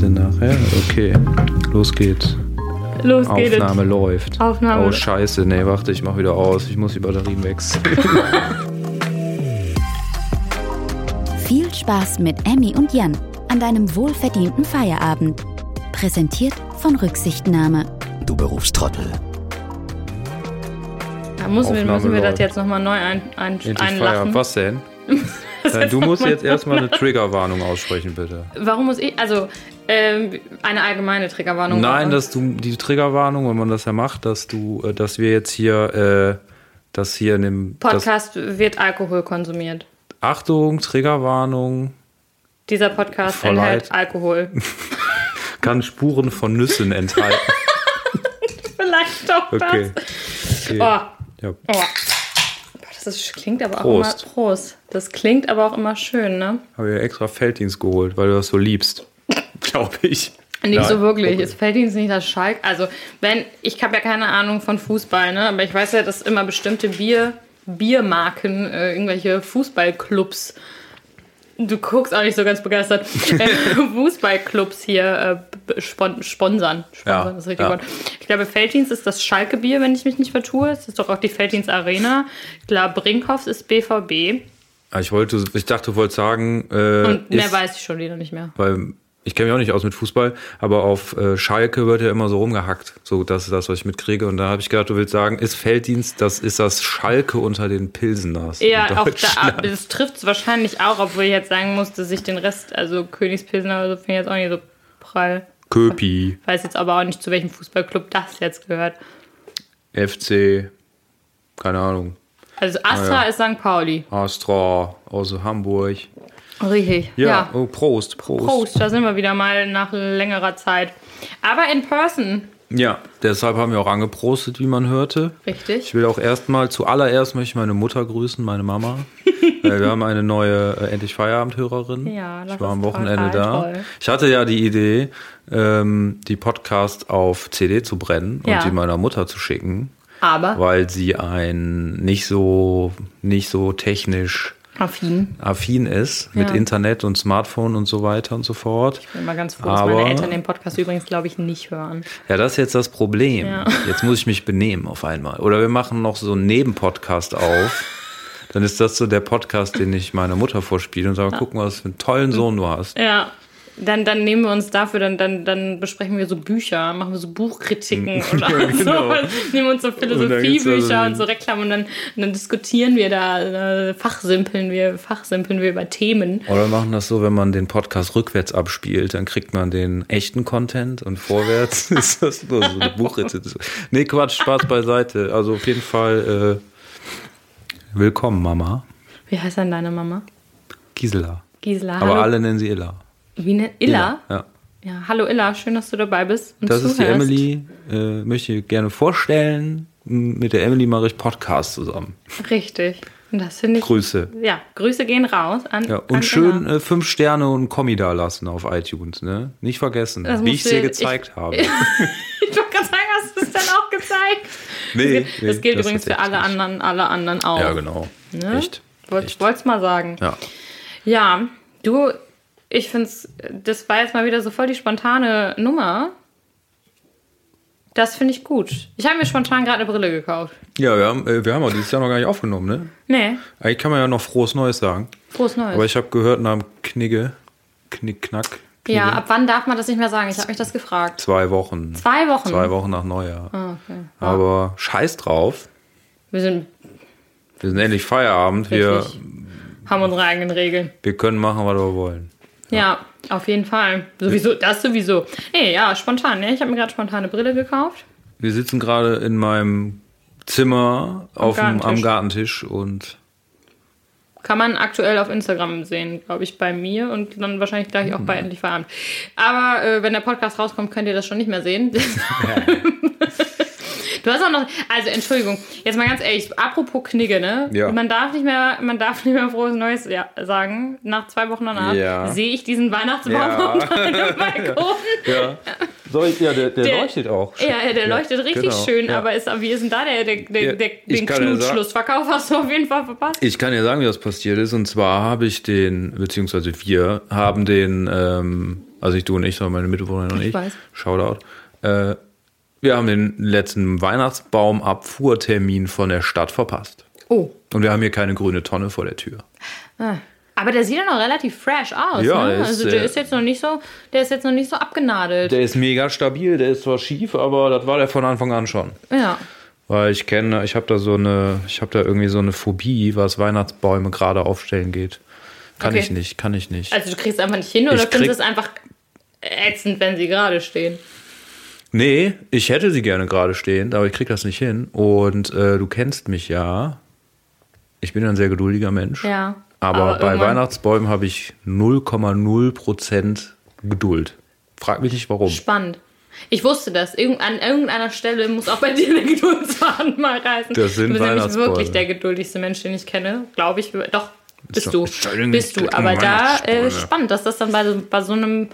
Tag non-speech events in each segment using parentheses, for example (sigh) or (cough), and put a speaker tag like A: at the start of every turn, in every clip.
A: Denn nachher? Okay, los geht's.
B: Los geht's.
A: Aufnahme läuft.
B: Aufnahme.
A: Oh scheiße, nee, warte, ich mach wieder aus. Ich muss die Batterien wechseln. (laughs)
C: Viel Spaß mit Emmy und Jan an deinem wohlverdienten Feierabend. Präsentiert von Rücksichtnahme.
D: Du Berufstrottel.
B: Da müssen wir, müssen wir das jetzt nochmal neu ein, ein, einlachen.
A: Feierabend. Was denn? (laughs) Du musst jetzt erstmal eine Triggerwarnung aussprechen, bitte.
B: Warum muss ich, also ähm, eine allgemeine Triggerwarnung.
A: Nein, dass du die Triggerwarnung, wenn man das ja macht, dass du, äh, dass wir jetzt hier, äh, dass hier in dem das,
B: Podcast wird Alkohol konsumiert.
A: Achtung, Triggerwarnung,
B: Dieser Podcast
A: Verleiht.
B: enthält Alkohol. (laughs)
A: kann Spuren von Nüssen enthalten. (laughs)
B: Vielleicht doch
A: Okay.
B: das.
A: okay.
B: Oh,
A: Ja.
B: oh. Das ist, klingt aber auch
A: Prost.
B: immer Prost. Das klingt aber auch immer schön, ne?
A: Habe ich extra Felddienst geholt, weil du das so liebst. (laughs) Glaube ich.
B: Nicht
A: Nein.
B: so wirklich.
A: Okay.
B: Es fällt Ihnen nicht das Schalk. Also, wenn, ich habe ja keine Ahnung von Fußball, ne? Aber ich weiß ja, dass immer bestimmte Bier, Biermarken, äh, irgendwelche Fußballclubs. Du guckst auch nicht so ganz begeistert. (laughs) äh, Fußballclubs hier äh, spon sponsern. Sponsern
A: Ja,
B: ist
A: ja.
B: Wort. Ich glaube, Felddienst ist das Schalke-Bier, wenn ich mich nicht vertue. Es ist doch auch die Felddienst Arena. Ich glaube, Brinkhoffs ist BVB.
A: Ah, Ich wollte, ich dachte, du wolltest sagen, äh,
B: Und mehr
A: ist,
B: weiß ich schon wieder nicht mehr.
A: weil ich kenne mich auch nicht aus mit Fußball, aber auf äh, Schalke wird ja immer so rumgehackt. So, das ist das, was ich mitkriege. Und da habe ich gedacht, du willst sagen, ist Felddienst, das ist das Schalke unter den Pilseners.
B: Ja, auch da, das trifft es wahrscheinlich auch, obwohl ich jetzt sagen muss, dass ich den Rest, also Königspilsner oder so, finde ich jetzt auch nicht so prall.
A: Köpi,
B: Weiß jetzt aber auch nicht, zu welchem Fußballclub das jetzt gehört.
A: FC, keine Ahnung,
B: Also Astra
A: Ah, ja.
B: ist St. Pauli.
A: Astra aus Hamburg.
B: Richtig.
A: Ja,
B: Ja.
A: Oh, Prost, Prost.
B: Prost, da sind wir wieder mal nach längerer Zeit. Aber in person.
A: Ja, deshalb haben wir auch angeprostet, wie man hörte. Ich
B: Richtig.
A: will auch erstmal, zuallererst möchte ich meine Mutter grüßen, meine Mama. (laughs) Äh, wir haben eine neue äh, Endlich Feierabend-Hörerin.
B: Ja, das
A: ich war am Wochenende da.
B: toll.
A: Ich hatte ja die Idee, ähm, die Podcast auf CD zu brennen und
B: Ja.
A: die meiner Mutter zu schicken,
B: Aber
A: weil sie ein nicht so, nicht so technisch
B: affin.
A: affin ist mit
B: Ja.
A: Internet und Smartphone und so weiter und so fort.
B: Ich bin mal ganz froh, dass
A: Aber-
B: meine Eltern den Podcast übrigens, glaube ich, nicht hören.
A: Ja, das ist jetzt das Problem.
B: Ja.
A: Jetzt muss ich mich benehmen auf einmal. Oder wir machen noch so einen Nebenpodcast auf. (laughs) Dann ist das so der Podcast, den ich meiner Mutter vorspiele und sage, guck mal, was für einen tollen Sohn du hast.
B: Ja. Dann, dann nehmen wir uns dafür, dann, dann, dann besprechen wir so Bücher, machen wir so Buchkritiken (laughs) oder
A: Ja, genau.
B: so. Nehmen uns so
A: Und
B: Philosophiebücher
A: so
B: und so Reklamen und dann, und dann diskutieren wir da, äh, fachsimpeln wir, fachsimpeln wir über Themen.
A: Oder wir machen das so, wenn man den Podcast rückwärts abspielt, dann kriegt man den echten Content und vorwärts (laughs) ist das nur so eine Buchrezension. Nee, Quatsch, Spaß beiseite. Also auf jeden Fall äh, willkommen, Mama.
B: Wie heißt denn deine Mama?
A: Gisela.
B: Gisela.
A: Aber
B: hallo.
A: alle nennen sie Illa.
B: Wie ne? Illa?
A: Ja.
B: Ja, hallo Illa, schön, dass du dabei bist. Und
A: Das ist die
B: zuhörst.
A: Emily. Äh, möchte ich gerne vorstellen. Mit der Emily mache ich Podcast zusammen.
B: Richtig. Und das finde ich.
A: Grüße.
B: Ja, Grüße gehen raus an.
A: Ja,
B: an
A: und schön
B: Illa.
A: äh, fünf Sterne und Kommi da lassen auf iTunes. Ne? Nicht vergessen,
B: Das
A: wie ich dir
B: du-
A: gezeigt
B: ich-
A: habe. (laughs)
B: Ich wollte gerade sagen, hast du es dann auch gezeigt? (laughs)
A: Nee,
B: das gilt, das gilt übrigens für alle
A: nicht.
B: anderen, alle anderen auch.
A: Ja, genau.
B: Ne?
A: Echt.
B: Wollte es mal sagen.
A: Ja.
B: Ja, du, ich finde es, das war jetzt mal wieder so voll die spontane Nummer. Das finde ich gut. Ich habe mir spontan gerade eine Brille gekauft.
A: Ja, wir haben, äh, wir haben auch dieses Jahr noch gar nicht aufgenommen, ne?
B: Nee,
A: Eigentlich kann man ja noch frohes Neues sagen.
B: frohes Neues.
A: Aber ich habe gehört, nach dem Knigge, Knick, Knigge,
B: ja, ab wann darf man das nicht mehr sagen? Ich habe mich das gefragt.
A: zwei Wochen.
B: Zwei Wochen.
A: Zwei Wochen nach Neujahr.
B: Ah, okay.
A: Aber scheiß drauf.
B: Wir sind,
A: Wir sind endlich Feierabend. Wir,
B: haben unsere eigenen Regeln.
A: wir können machen, was wir wollen.
B: Ja, auf jeden Fall. Sowieso, das sowieso. Nee, ja, spontan. Ne? Ich habe mir gerade spontane Brille gekauft.
A: Wir sitzen gerade in meinem Zimmer auf dem, am
B: Gartentisch.
A: Gartentisch und
B: Kann man aktuell auf Instagram sehen, glaube ich, bei mir und dann wahrscheinlich gleich auch bei Endlich Feierabend. Aber äh, wenn der Podcast rauskommt, könnt ihr das schon nicht mehr sehen. (laughs) (laughs) Du hast auch noch, also Entschuldigung, jetzt mal ganz ehrlich, apropos Knigge, ne?
A: Ja.
B: Man darf nicht mehr, man darf nicht mehr frohes Neues sagen. Nach zwei Wochen danach
A: Ja.
B: sehe ich diesen Weihnachtsbaum
A: Ja.
B: auf meinem Balkon. (laughs)
A: ja, ich, ja, der, der,
B: Der-
A: leuchtet auch.
B: Ja, ja, der leuchtet richtig
A: genau,
B: schön, aber ist, wie ist denn da der, der, der, den Knutschlussverkauf hast du auf jeden Fall verpasst.
A: Ich kann dir sagen, wie das passiert ist. Und zwar habe ich den, beziehungsweise wir haben den, ähm, also ich du und ich, sondern meine Mitbewohnerin und ich,
B: Ich weiß.
A: Shoutout, äh, wir haben den letzten Weihnachtsbaumabfuhrtermin von der Stadt verpasst.
B: Oh.
A: Und wir haben hier keine grüne Tonne vor der Tür.
B: Aber der sieht ja noch relativ fresh aus,
A: Ja,
B: ne?
A: ist,
B: Also der
A: äh,
B: ist jetzt noch nicht so, der ist jetzt noch nicht so abgenadelt.
A: Der ist mega stabil, der ist zwar schief, aber das war der von Anfang an schon.
B: ja.
A: Weil ich kenne, ich habe da so eine, ich habe da irgendwie so eine Phobie, was Weihnachtsbäume gerade aufstellen geht. Kann
B: Okay.
A: ich nicht, kann ich nicht.
B: Also du kriegst einfach nicht hin oder findest es einfach ätzend, wenn sie gerade stehen?
A: Nee, ich hätte sie gerne gerade stehend, aber ich krieg das nicht hin. Und äh, du kennst mich ja. Ich bin ein sehr geduldiger Mensch.
B: Ja.
A: Aber, bei
B: irgendwann-
A: Weihnachtsbäumen habe ich 0,0% Geduld. Frag mich nicht warum.
B: Spannend. Ich wusste das. Irgend, an irgendeiner Stelle muss auch bei dir der (laughs) Geduldsfaden mal reißen.
A: Das sind
B: du bist nämlich wirklich der geduldigste Mensch, den ich kenne. Glaube ich. Doch, bist
A: doch-
B: du. Bist du. Aber da äh, spannend, dass das dann bei, so- bei so einem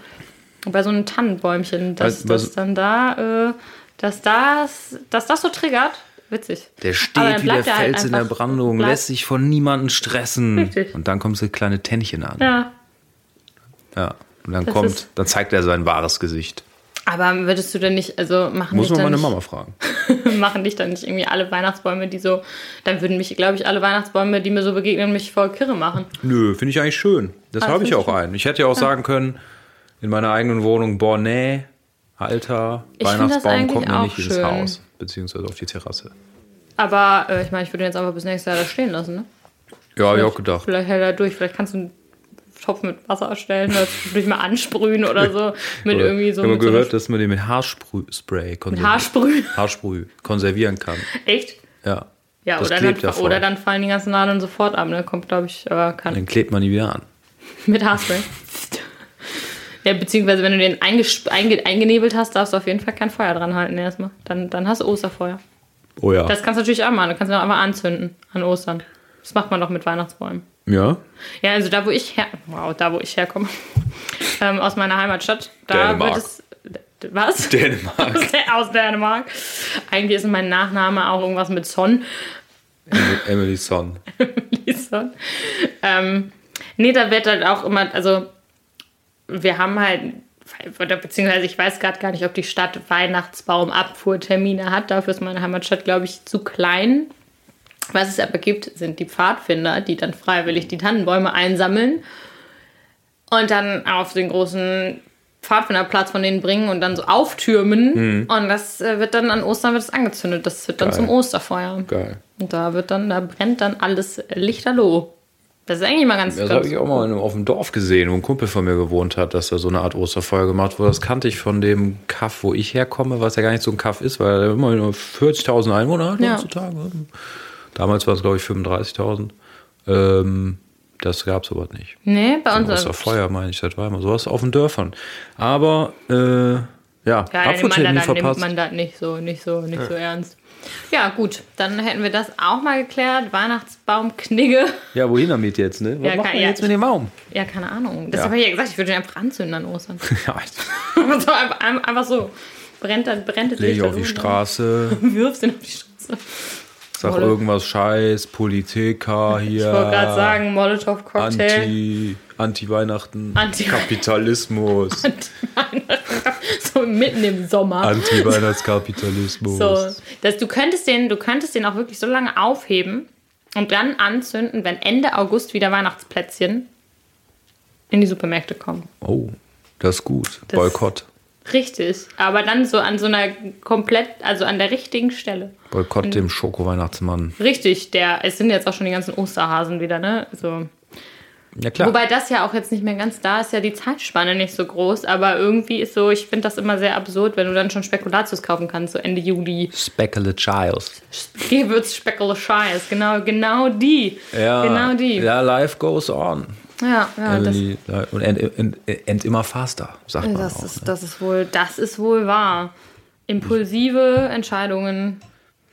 B: bei so einem Tannenbäumchen, dass das dann da, äh, dass das, dass das so triggert. Witzig.
A: Der steht wie der
B: er halt
A: Fels in der Brandung,
B: bleibt-
A: lässt sich von niemandem stressen.
B: Richtig.
A: Und dann kommt so kleine Tännchen an.
B: Ja.
A: Ja. Und dann
B: Das
A: kommt, dann zeigt er sein wahres Gesicht.
B: Aber würdest du denn nicht, also machen
A: Muss man meine
B: nicht,
A: Mama fragen. (laughs)
B: machen dich dann nicht irgendwie alle Weihnachtsbäume, die so, dann würden mich, glaube ich, alle Weihnachtsbäume, die mir so begegnen, mich voll kirre machen.
A: Nö, finde ich eigentlich schön. Das
B: Ah,
A: habe ich auch
B: ich
A: einen. Ich hätte ja auch sagen können, in meiner eigenen Wohnung, boah, nee, alter,
B: Ich
A: Weihnachtsbaum kommt mir nicht ins
B: schön.
A: Haus, beziehungsweise auf die Terrasse.
B: Aber äh, ich meine, ich würde ihn jetzt einfach bis nächstes Jahr da stehen lassen, ne?
A: Ja, habe ich auch gedacht.
B: Vielleicht hält er durch, vielleicht kannst du einen Topf mit Wasser erstellen oder durch mal ansprühen oder so. Mit
A: Oder
B: irgendwie so.
A: ich habe
B: so
A: gehört,
B: einer-
A: dass man den mit Haarspray. Haarsprüh (laughs) konservieren kann.
B: Echt?
A: Ja.
B: Ja,
A: Das
B: oder dann,
A: voll.
B: oder dann fallen die ganzen Nadeln sofort ab, ne? Kommt, glaube ich, aber kann.
A: Dann klebt man die wieder an. (laughs)
B: Mit Haarspray. Ja, beziehungsweise wenn du den einge eingenebelt hast, darfst du auf jeden Fall kein Feuer dran halten erstmal. Dann, dann hast du Osterfeuer.
A: Oh ja.
B: Das kannst du natürlich auch machen. Du kannst ihn auch einfach anzünden an Ostern. Das macht man doch mit Weihnachtsbäumen.
A: ja?
B: Ja, also da, wo ich her... Wow, da, wo ich herkomme. (laughs) ähm, aus meiner Heimatstadt. Da
A: Dänemark.
B: wird es... Was?
A: Dänemark. (laughs)
B: Aus, aus Dänemark. Eigentlich ist mein Nachname auch irgendwas mit Son.
A: Emily- Emily Son. (laughs)
B: Son. Ähm, nee, da wird halt auch immer... Also wir haben halt... Oder beziehungsweise ich weiß gerade gar nicht, ob die Stadt Weihnachtsbaumabfuhrtermine hat. Dafür ist meine Heimatstadt, glaube ich, zu klein. Was es aber gibt, sind die Pfadfinder, die dann freiwillig die Tannenbäume einsammeln und dann auf den großen Pfadfinderplatz von denen bringen und dann so auftürmen. Und das äh, wird dann an Ostern wird es angezündet. Das wird dann
A: Geil.
B: zum Osterfeuer.
A: Geil.
B: Und da wird dann, da brennt dann alles lichterloh. Das ist eigentlich mal ganz,
A: Das habe ich auch mal in- auf dem Dorf gesehen, wo ein Kumpel von mir gewohnt hat, dass da so eine Art Osterfeuer gemacht wurde. Das kannte ich von dem Kaff, wo ich herkomme, was ja gar nicht so ein Kaff ist, weil er immer nur 40.000 Einwohner hat
B: Ja.
A: heutzutage. Damals war es, glaube ich, 35.000. Ähm, das gab es aber nicht.
B: Nee, bei uns.
A: Osterfeuer, meine ich, das war immer sowas auf den Dörfern. Aber, äh, ja,
B: Ja, da, dann nimmt
A: verpasst.
B: man das nicht so, nicht so, nicht so ernst. Ja, gut, dann hätten wir das auch mal geklärt. Weihnachtsbaumknigge.
A: Ja, wohin damit jetzt, ne? Was
B: Ja,
A: macht
B: kann-
A: man
B: ja,
A: jetzt mit dem Baum?
B: Ja, keine Ahnung. Das
A: Ja.
B: habe ich ja gesagt, ich würde den einfach anzünden an Ostern. (laughs)
A: Ja, (laughs)
B: so, einfach, einfach so. Brennt dann, brennt das
A: leg ich (laughs) auf die Straße,
B: Wirfst den auf die Straße.
A: Sag
B: Wolle.
A: irgendwas Scheiß, Politiker (laughs) hier.
B: Ich wollte gerade sagen, Molotow-Cocktail.
A: Anti, Anti-Weihnachten,
B: Anti-
A: Kapitalismus, (laughs)
B: so mitten im Sommer.
A: Anti-Weihnachtskapitalismus.
B: So, dass du könntest den, du könntest den auch wirklich so lange aufheben und dann anzünden, wenn Ende August wieder Weihnachtsplätzchen in die Supermärkte kommen.
A: Oh, das ist gut.
B: Das-
A: Boykott.
B: Richtig, aber dann so an so einer komplett, also an der richtigen Stelle.
A: Boykott dem Schoko-Weihnachtsmann.
B: Richtig, der, es sind jetzt auch schon die ganzen Osterhasen wieder, ne? So.
A: Ja, klar.
B: Wobei das ja auch jetzt nicht mehr ganz da ist, ja die Zeitspanne nicht so groß, aber irgendwie ist so, ich finde das immer sehr absurd, wenn du dann schon Spekulatius kaufen kannst, so Ende Juli.
A: Childs.
B: Gewürz, Scheiß, genau, genau die.
A: Ja,
B: Genau die.
A: Ja, life goes on.
B: Ja, ja, das,
A: Emily, und end, end, end immer faster, sagt man
B: das,
A: auch.
B: ist,
A: ne?
B: das ist wohl, das ist wohl wahr. Impulsive Entscheidungen.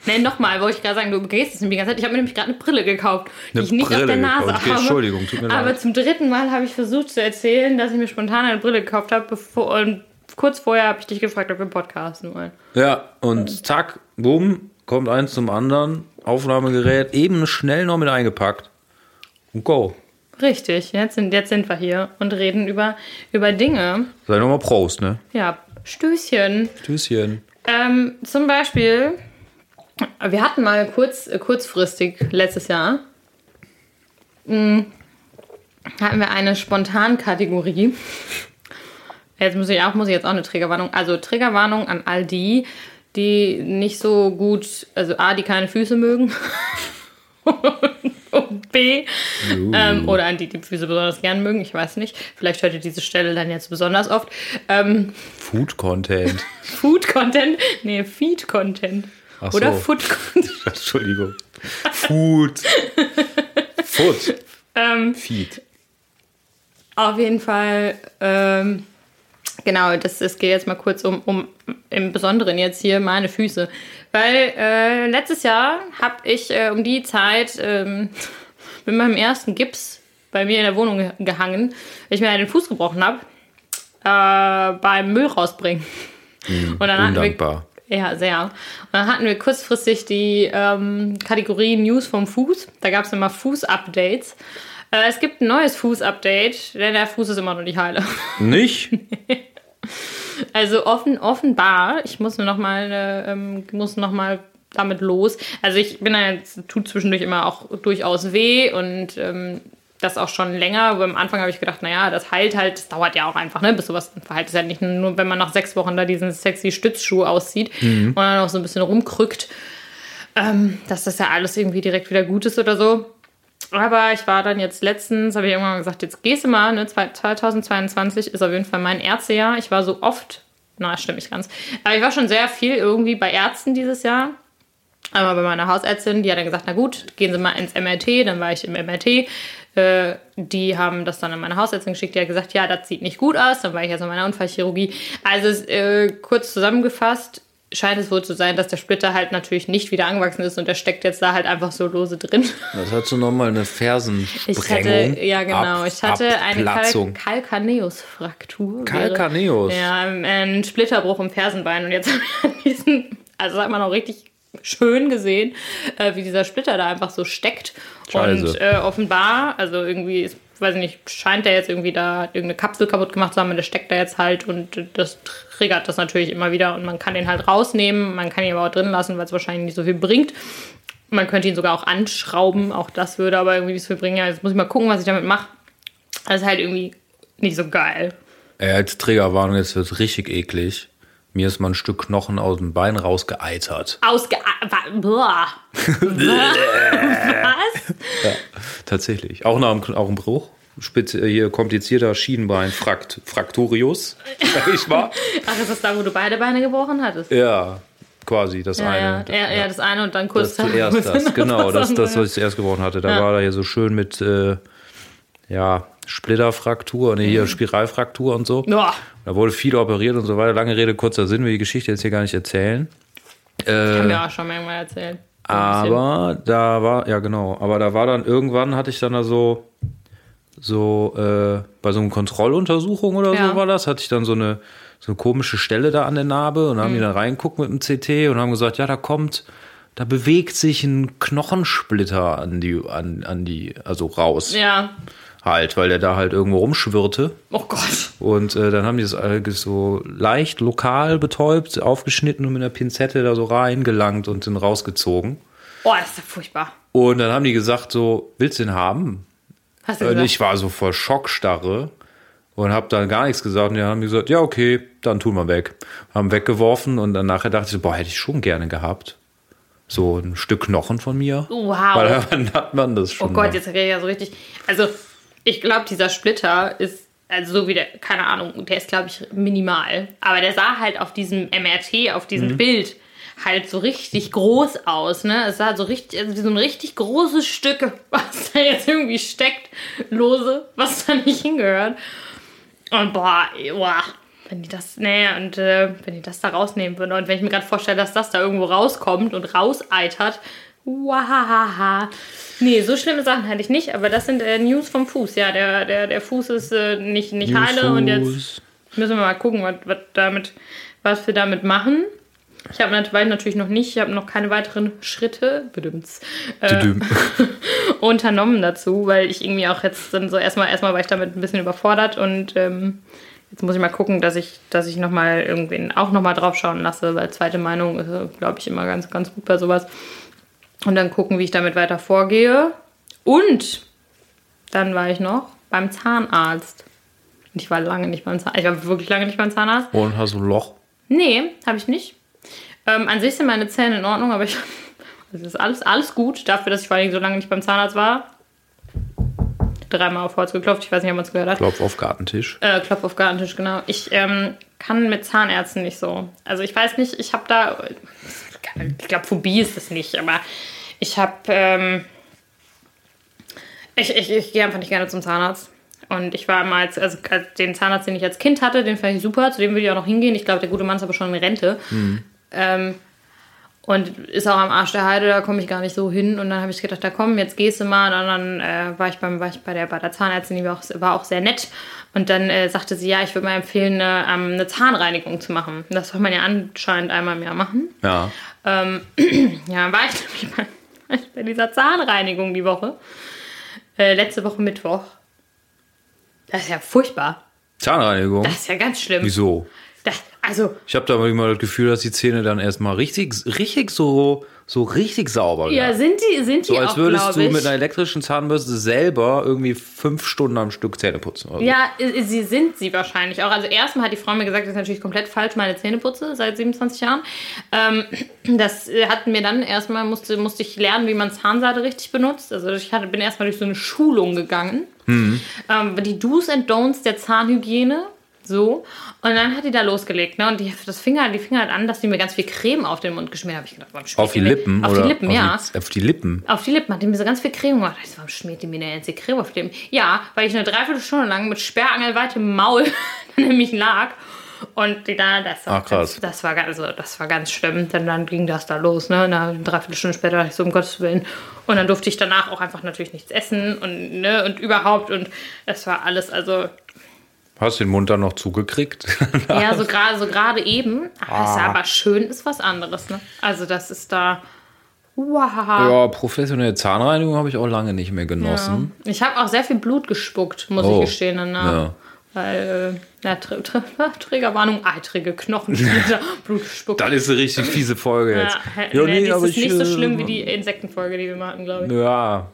B: Ne, nochmal, wollte ich gerade sagen, du begehst es nämlich die ganze Zeit. Ich habe mir nämlich gerade eine Brille gekauft, die
A: Eine
B: ich nicht auf
A: Brille
B: der Nase
A: gekauft. Okay,
B: habe.
A: Entschuldigung, tut mir
B: Aber
A: leid.
B: zum dritten Mal habe ich versucht zu erzählen, dass ich mir spontan eine Brille gekauft habe, bevor, und kurz vorher habe ich dich gefragt, ob wir podcasten wollen.
A: Ja, und zack, bumm, kommt eins zum anderen. Aufnahmegerät eben schnell noch mit eingepackt. Und go.
B: Richtig, jetzt sind, jetzt sind wir hier und reden über, über Dinge.
A: Sei nochmal Prost, ne?
B: Ja, Stößchen.
A: Tschüsschen.
B: Ähm, zum Beispiel, wir hatten mal kurz, kurzfristig letztes Jahr, mh, hatten wir eine Spontankategorie. Jetzt muss ich auch, muss ich jetzt auch eine Triggerwarnung. Also Triggerwarnung an all die, die nicht so gut, also A, die keine Füße mögen. (laughs) und B, ähm, oder an die, die Füße besonders gern mögen, ich weiß nicht. Vielleicht hört ihr diese Stelle dann jetzt besonders oft. Ähm,
A: Food Content. (laughs)
B: Food Content, nee, Feed Content.
A: Ach
B: Oder
A: so.
B: Food Content. (laughs)
A: Entschuldigung. Food. Food.
B: Ähm,
A: Feed.
B: Auf jeden Fall, ähm, genau, das, das geht jetzt mal kurz um, um im Besonderen jetzt hier meine Füße. Weil äh, letztes Jahr habe ich äh, um die Zeit ähm, (laughs) mit meinem ersten Gips bei mir in der Wohnung ge- gehangen, weil ich mir den Fuß gebrochen habe, äh, beim Müll rausbringen. Und dann hatten wir,
A: Undankbar.
B: ja, sehr. Und dann hatten wir kurzfristig die ähm, Kategorie News vom Fuß. Da gab es immer Fuß-Updates. Äh, es gibt ein neues Fuß-Update, denn der Fuß ist immer noch nicht heile.
A: Nicht? (laughs)
B: Also offen, offenbar, ich muss nur noch mal, äh, ähm, muss noch mal damit los. Also ich bin da jetzt, tut zwischendurch immer auch durchaus weh und ähm, das auch schon länger. Aber am Anfang habe ich gedacht, naja, das heilt halt, das dauert ja auch einfach, ne, bis sowas verheilt. ist ja nicht nur, wenn man nach sechs Wochen da diesen sexy Stützschuh auszieht und dann auch so ein bisschen rumkrückt, ähm, dass das ja alles irgendwie direkt wieder gut ist oder so. Aber ich war dann jetzt letztens, habe ich irgendwann gesagt, jetzt gehst du mal, ne, 2022 ist auf jeden Fall mein Ärztejahr. Ich war so oft, na, stimmt nicht ganz, aber ich war schon sehr viel irgendwie bei Ärzten dieses Jahr. Einmal bei meiner Hausärztin, die hat dann gesagt, na gut, gehen Sie mal ins MRT, dann war ich im MRT. Äh, die haben das dann an meine Hausärztin geschickt, die hat gesagt, ja, das sieht nicht gut aus, dann war ich jetzt in meiner Unfallchirurgie. Also äh, kurz zusammengefasst, scheint es wohl zu sein, dass der Splitter halt natürlich nicht wieder angewachsen ist und der steckt jetzt da halt einfach so lose drin.
A: Das hat so nochmal eine
B: Ich
A: Fersensprengung.
B: hatte, ja genau,
A: Ab-
B: ich hatte eine Kal.
A: Calcaneus.
B: Wäre- Ja, ein Splitterbruch im Fersenbein und jetzt (laughs) habe ich diesen, also hat man auch richtig schön gesehen, äh, wie dieser Splitter da einfach so steckt.
A: Scheiße.
B: Und äh, offenbar, also irgendwie, ist, weiß ich nicht, scheint der jetzt irgendwie da irgendeine Kapsel kaputt gemacht zu haben und der steckt da jetzt halt und das triggert das natürlich immer wieder und man kann den halt rausnehmen, man kann ihn aber auch drin lassen, weil es wahrscheinlich nicht so viel bringt. Man könnte ihn sogar auch anschrauben, auch das würde aber irgendwie nicht so viel bringen. Ja, jetzt muss ich mal gucken, was ich damit mache. Das ist halt irgendwie nicht so geil.
A: Ey, als Triggerwarnung, jetzt wird richtig eklig. Mir ist mal ein Stück Knochen aus dem Bein rausgeeitert.
B: Ausge... wa- Boah. (laughs) Was?
A: Tatsächlich. Auch nach einem, auch ein Bruch. Spitze, hier komplizierter Schienenbein, Frakt, Fraktorius, sag ich mal. (laughs)
B: Ach, ist das da, wo du beide Beine gebrochen hattest?
A: Ja, quasi das
B: Ja,
A: eine.
B: ja, ja, ja, das eine und dann kurz
A: das zuerst das, genau, das, das, was ich zuerst gebrochen hatte. Da
B: Ja.
A: war er hier so schön mit, äh, ja, Splitterfraktur,
B: Mhm.
A: hier Spiralfraktur und so.
B: Boah.
A: Da wurde viel operiert und so weiter. Lange Rede, kurzer Sinn, will die Geschichte jetzt hier gar nicht erzählen.
B: Haben wir auch schon mal irgendwann erzählt. So.
A: Aber da war, ja genau, aber da war dann irgendwann, hatte ich dann da so, so, äh, bei so einer Kontrolluntersuchung oder
B: Ja.
A: so war das, hatte ich dann so eine, so eine komische Stelle da an der Narbe und haben
B: Mhm.
A: die dann reinguckt mit dem CT und haben gesagt, ja, da kommt, da bewegt sich ein Knochensplitter an die, an, an die, also raus
B: Ja.
A: Halt, weil der da halt irgendwo rumschwirrte.
B: Oh Gott.
A: Und äh, dann haben die das alles so leicht lokal betäubt, aufgeschnitten und mit einer Pinzette da so reingelangt und den rausgezogen.
B: Oh, das ist ja furchtbar.
A: Und dann haben die gesagt so, willst du den haben?
B: Hast du
A: Und
B: gesagt?
A: ich war so voll Schockstarre und habe dann gar nichts gesagt. Und die haben gesagt, ja okay, dann tun wir weg. Haben weggeworfen und dann nachher dachte ich so, boah, hätte ich schon gerne gehabt. So ein Stück Knochen von mir.
B: Wow.
A: Weil dann (laughs) hat man das schon.
B: Oh Gott,
A: mal.
B: jetzt rede ich ja so richtig. Also, ich glaube, dieser Splitter ist, also so wie der, keine Ahnung, der ist, glaube ich, minimal. Aber der sah halt auf diesem MRT, auf diesem
A: Mhm.
B: Bild, halt so richtig groß aus, ne? Es sah so richtig, also wie so ein richtig großes Stück, (laughs) was da jetzt irgendwie steckt, lose, was da nicht hingehört. Und boah, boah. Wenn die das, nee, und äh, wenn die das da rausnehmen würden und wenn ich mir gerade vorstelle, dass das da irgendwo rauskommt und rauseitert, wahahaha. Nee, so schlimme Sachen hatte ich nicht, aber das sind äh, News vom Fuß. Ja, der, der, der Fuß ist äh, nicht, nicht heile und jetzt. Müssen wir mal gucken, was, was, damit, was wir damit machen. Ich habe natürlich noch nicht, ich habe noch keine weiteren Schritte bedümmt's, äh, (laughs) unternommen dazu, weil ich irgendwie auch jetzt dann so erstmal, erstmal war ich damit ein bisschen überfordert und ähm, jetzt muss ich mal gucken, dass ich, dass ich nochmal irgendwen auch nochmal drauf schauen lasse, weil zweite Meinung ist, glaube ich, immer ganz, ganz gut bei sowas. Und dann gucken, wie ich damit weiter vorgehe. Und dann war ich noch beim Zahnarzt. Und ich war lange nicht beim Zahnarzt. Ich war wirklich lange nicht beim Zahnarzt.
A: Und hast du ein Loch?
B: Nee, habe ich nicht. Ähm, an sich sind meine Zähne in Ordnung, aber ich. (laughs) Das ist alles, alles gut. Dafür, dass ich vor allem so lange nicht beim Zahnarzt war. Dreimal auf Holz geklopft. Ich weiß nicht, ob man es gehört hat.
A: Klopf auf Gartentisch.
B: Äh, Klopf auf Gartentisch, genau. Ich ähm, kann mit Zahnärzten nicht so. Also ich weiß nicht, ich habe da. Ich glaube, Phobie ist das nicht, aber ich habe. Ähm, ich ich, ich gehe einfach nicht gerne zum Zahnarzt. Und ich war mal, als, also als den Zahnarzt, den ich als Kind hatte, den fand ich super. Zu dem würde ich auch noch hingehen. Ich glaube, der gute Mann ist aber schon in Rente. Ähm, und ist auch am Arsch der Heide, da komme ich gar nicht so hin. Und dann habe ich gedacht, da komm, jetzt gehst du mal. Und dann äh, war ich, beim, war ich bei, der, bei der Zahnärztin, die war auch, war auch sehr nett. Und dann äh, sagte sie, ja, ich würde mal empfehlen, eine, ähm, eine Zahnreinigung zu machen. Das soll man ja anscheinend einmal im Jahr machen.
A: Ja.
B: Ähm, (clears throat) ja, war ich (laughs) nämlich bei, bei dieser Zahnreinigung die Woche. Äh, letzte Woche Mittwoch. Das ist ja furchtbar.
A: Zahnreinigung?
B: Das ist ja ganz schlimm.
A: Wieso?
B: Also,
A: Ich habe da manchmal das Gefühl, dass die Zähne dann erstmal richtig, richtig so, so richtig sauber
B: ja,
A: werden.
B: sind die, sind die
A: So als
B: auch,
A: würdest du
B: ich.
A: mit einer elektrischen Zahnbürste selber irgendwie fünf Stunden am Stück Zähne putzen. Oder.
B: Ja, sie sind sie wahrscheinlich auch. Also erstmal hat die Frau mir gesagt, das ist natürlich komplett falsch, meine Zähne putze seit 27 Jahren. Ähm, (clears throat) das äh, hat mir dann erstmal, musste, musste ich lernen, wie man Zahnseide richtig benutzt. Also ich hatte, bin erstmal durch so eine Schulung gegangen. Ähm, die Do's and Don'ts der Zahnhygiene. So. Und dann hat die da losgelegt, ne? Und die, das fing halt, die fing halt an, dass die mir ganz viel Creme auf den Mund geschmiert hat. Ich gedacht, warum
A: Auf die Lippen?
B: Auf die Lippen, ja.
A: Die, auf die Lippen.
B: Auf die Lippen hat die mir so ganz viel Creme gemacht. Ich so, warum schmiert die mir denn jetzt die Creme auf die Lippen? Ja, weil ich eine Dreiviertelstunde lang mit sperrangelweitem Maul (laughs) nämlich lag. Und die da, das,
A: Ach, krass.
B: Das, das, war, ganz- also, das war ganz schlimm. Denn dann ging das da los. Ne? Eine Dreiviertelstunde später dachte ich so, um Gottes Willen. Und dann durfte ich danach auch einfach natürlich nichts essen und, ne, und überhaupt. Und es war alles, also
A: Hast du den Mund dann noch zugekriegt? (laughs)
B: ja, so gerade so gerade eben.
A: Ah.
B: ist aber schön ist was anderes. Ne? Also das ist da. Wow.
A: ja, professionelle Zahnreinigung habe ich auch lange nicht mehr
B: Ja.
A: genossen.
B: Ich habe auch sehr viel Blut gespuckt, muss
A: Oh,
B: ich gestehen. Danach.
A: ja.
B: Weil, äh, ja, Tr Tr (laughs) Trägerwarnung, eitrige Knochensplitter, (laughs) Blut gespuckt.
A: Das ist eine richtig fiese Folge jetzt.
B: ja, nee, die ist
A: aber ich,
B: nicht so
A: äh,
B: schlimm wie die Insektenfolge, die wir mal hatten, glaube ich.
A: Ja.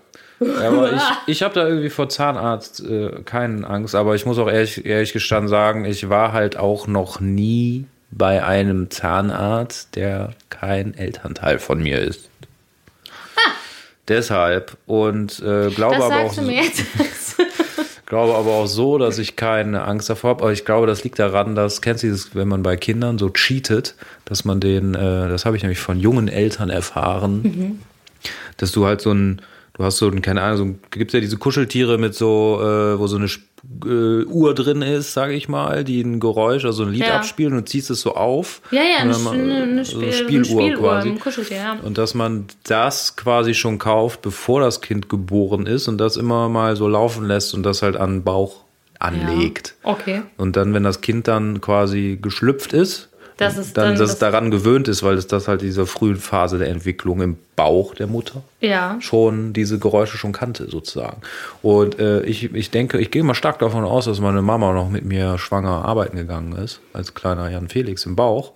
A: Ja, aber ich, (laughs) ich habe da irgendwie vor Zahnarzt äh, keine Angst, aber ich muss auch ehrlich, ehrlich gestanden sagen, ich war halt auch noch nie bei einem Zahnarzt, der kein Elternteil von mir ist. (laughs) Deshalb und äh, glaube,
B: Das
A: aber auch,
B: du mir jetzt. (laughs)
A: glaube aber auch so, dass ich keine Angst davor habe. Aber ich glaube, das liegt daran, dass, kennst du dieses, wenn man bei Kindern so cheatet, dass man den, äh, das habe ich nämlich von jungen Eltern erfahren, dass du halt so ein, du hast so ein, keine Ahnung, so ein, gibt's ja diese Kuscheltiere mit so, äh, wo so eine Sp- äh, Uhr drin ist, sage ich mal, die ein Geräusch, also ein Lied
B: Ja.
A: abspielen und ziehst es so auf.
B: ja, ja, eine, eine, eine,
A: so
B: Spiel,
A: eine
B: Spieluhr,
A: Spieluhr quasi.
B: Kuscheltier, ja.
A: Und dass man das quasi schon kauft, bevor das Kind geboren ist und das immer mal so laufen lässt und das halt an den Bauch anlegt.
B: Ja. Okay.
A: Und dann, wenn das Kind dann quasi geschlüpft ist,
B: Das ist
A: dann,
B: dann
A: dass
B: das-
A: es daran gewöhnt ist, weil es das halt dieser frühen Phase der Entwicklung im Bauch der Mutter
B: Ja.
A: schon diese Geräusche schon kannte sozusagen. Und äh, ich, ich denke, ich gehe mal stark davon aus, dass meine Mama noch mit mir schwanger arbeiten gegangen ist, als kleiner Jan Felix im Bauch.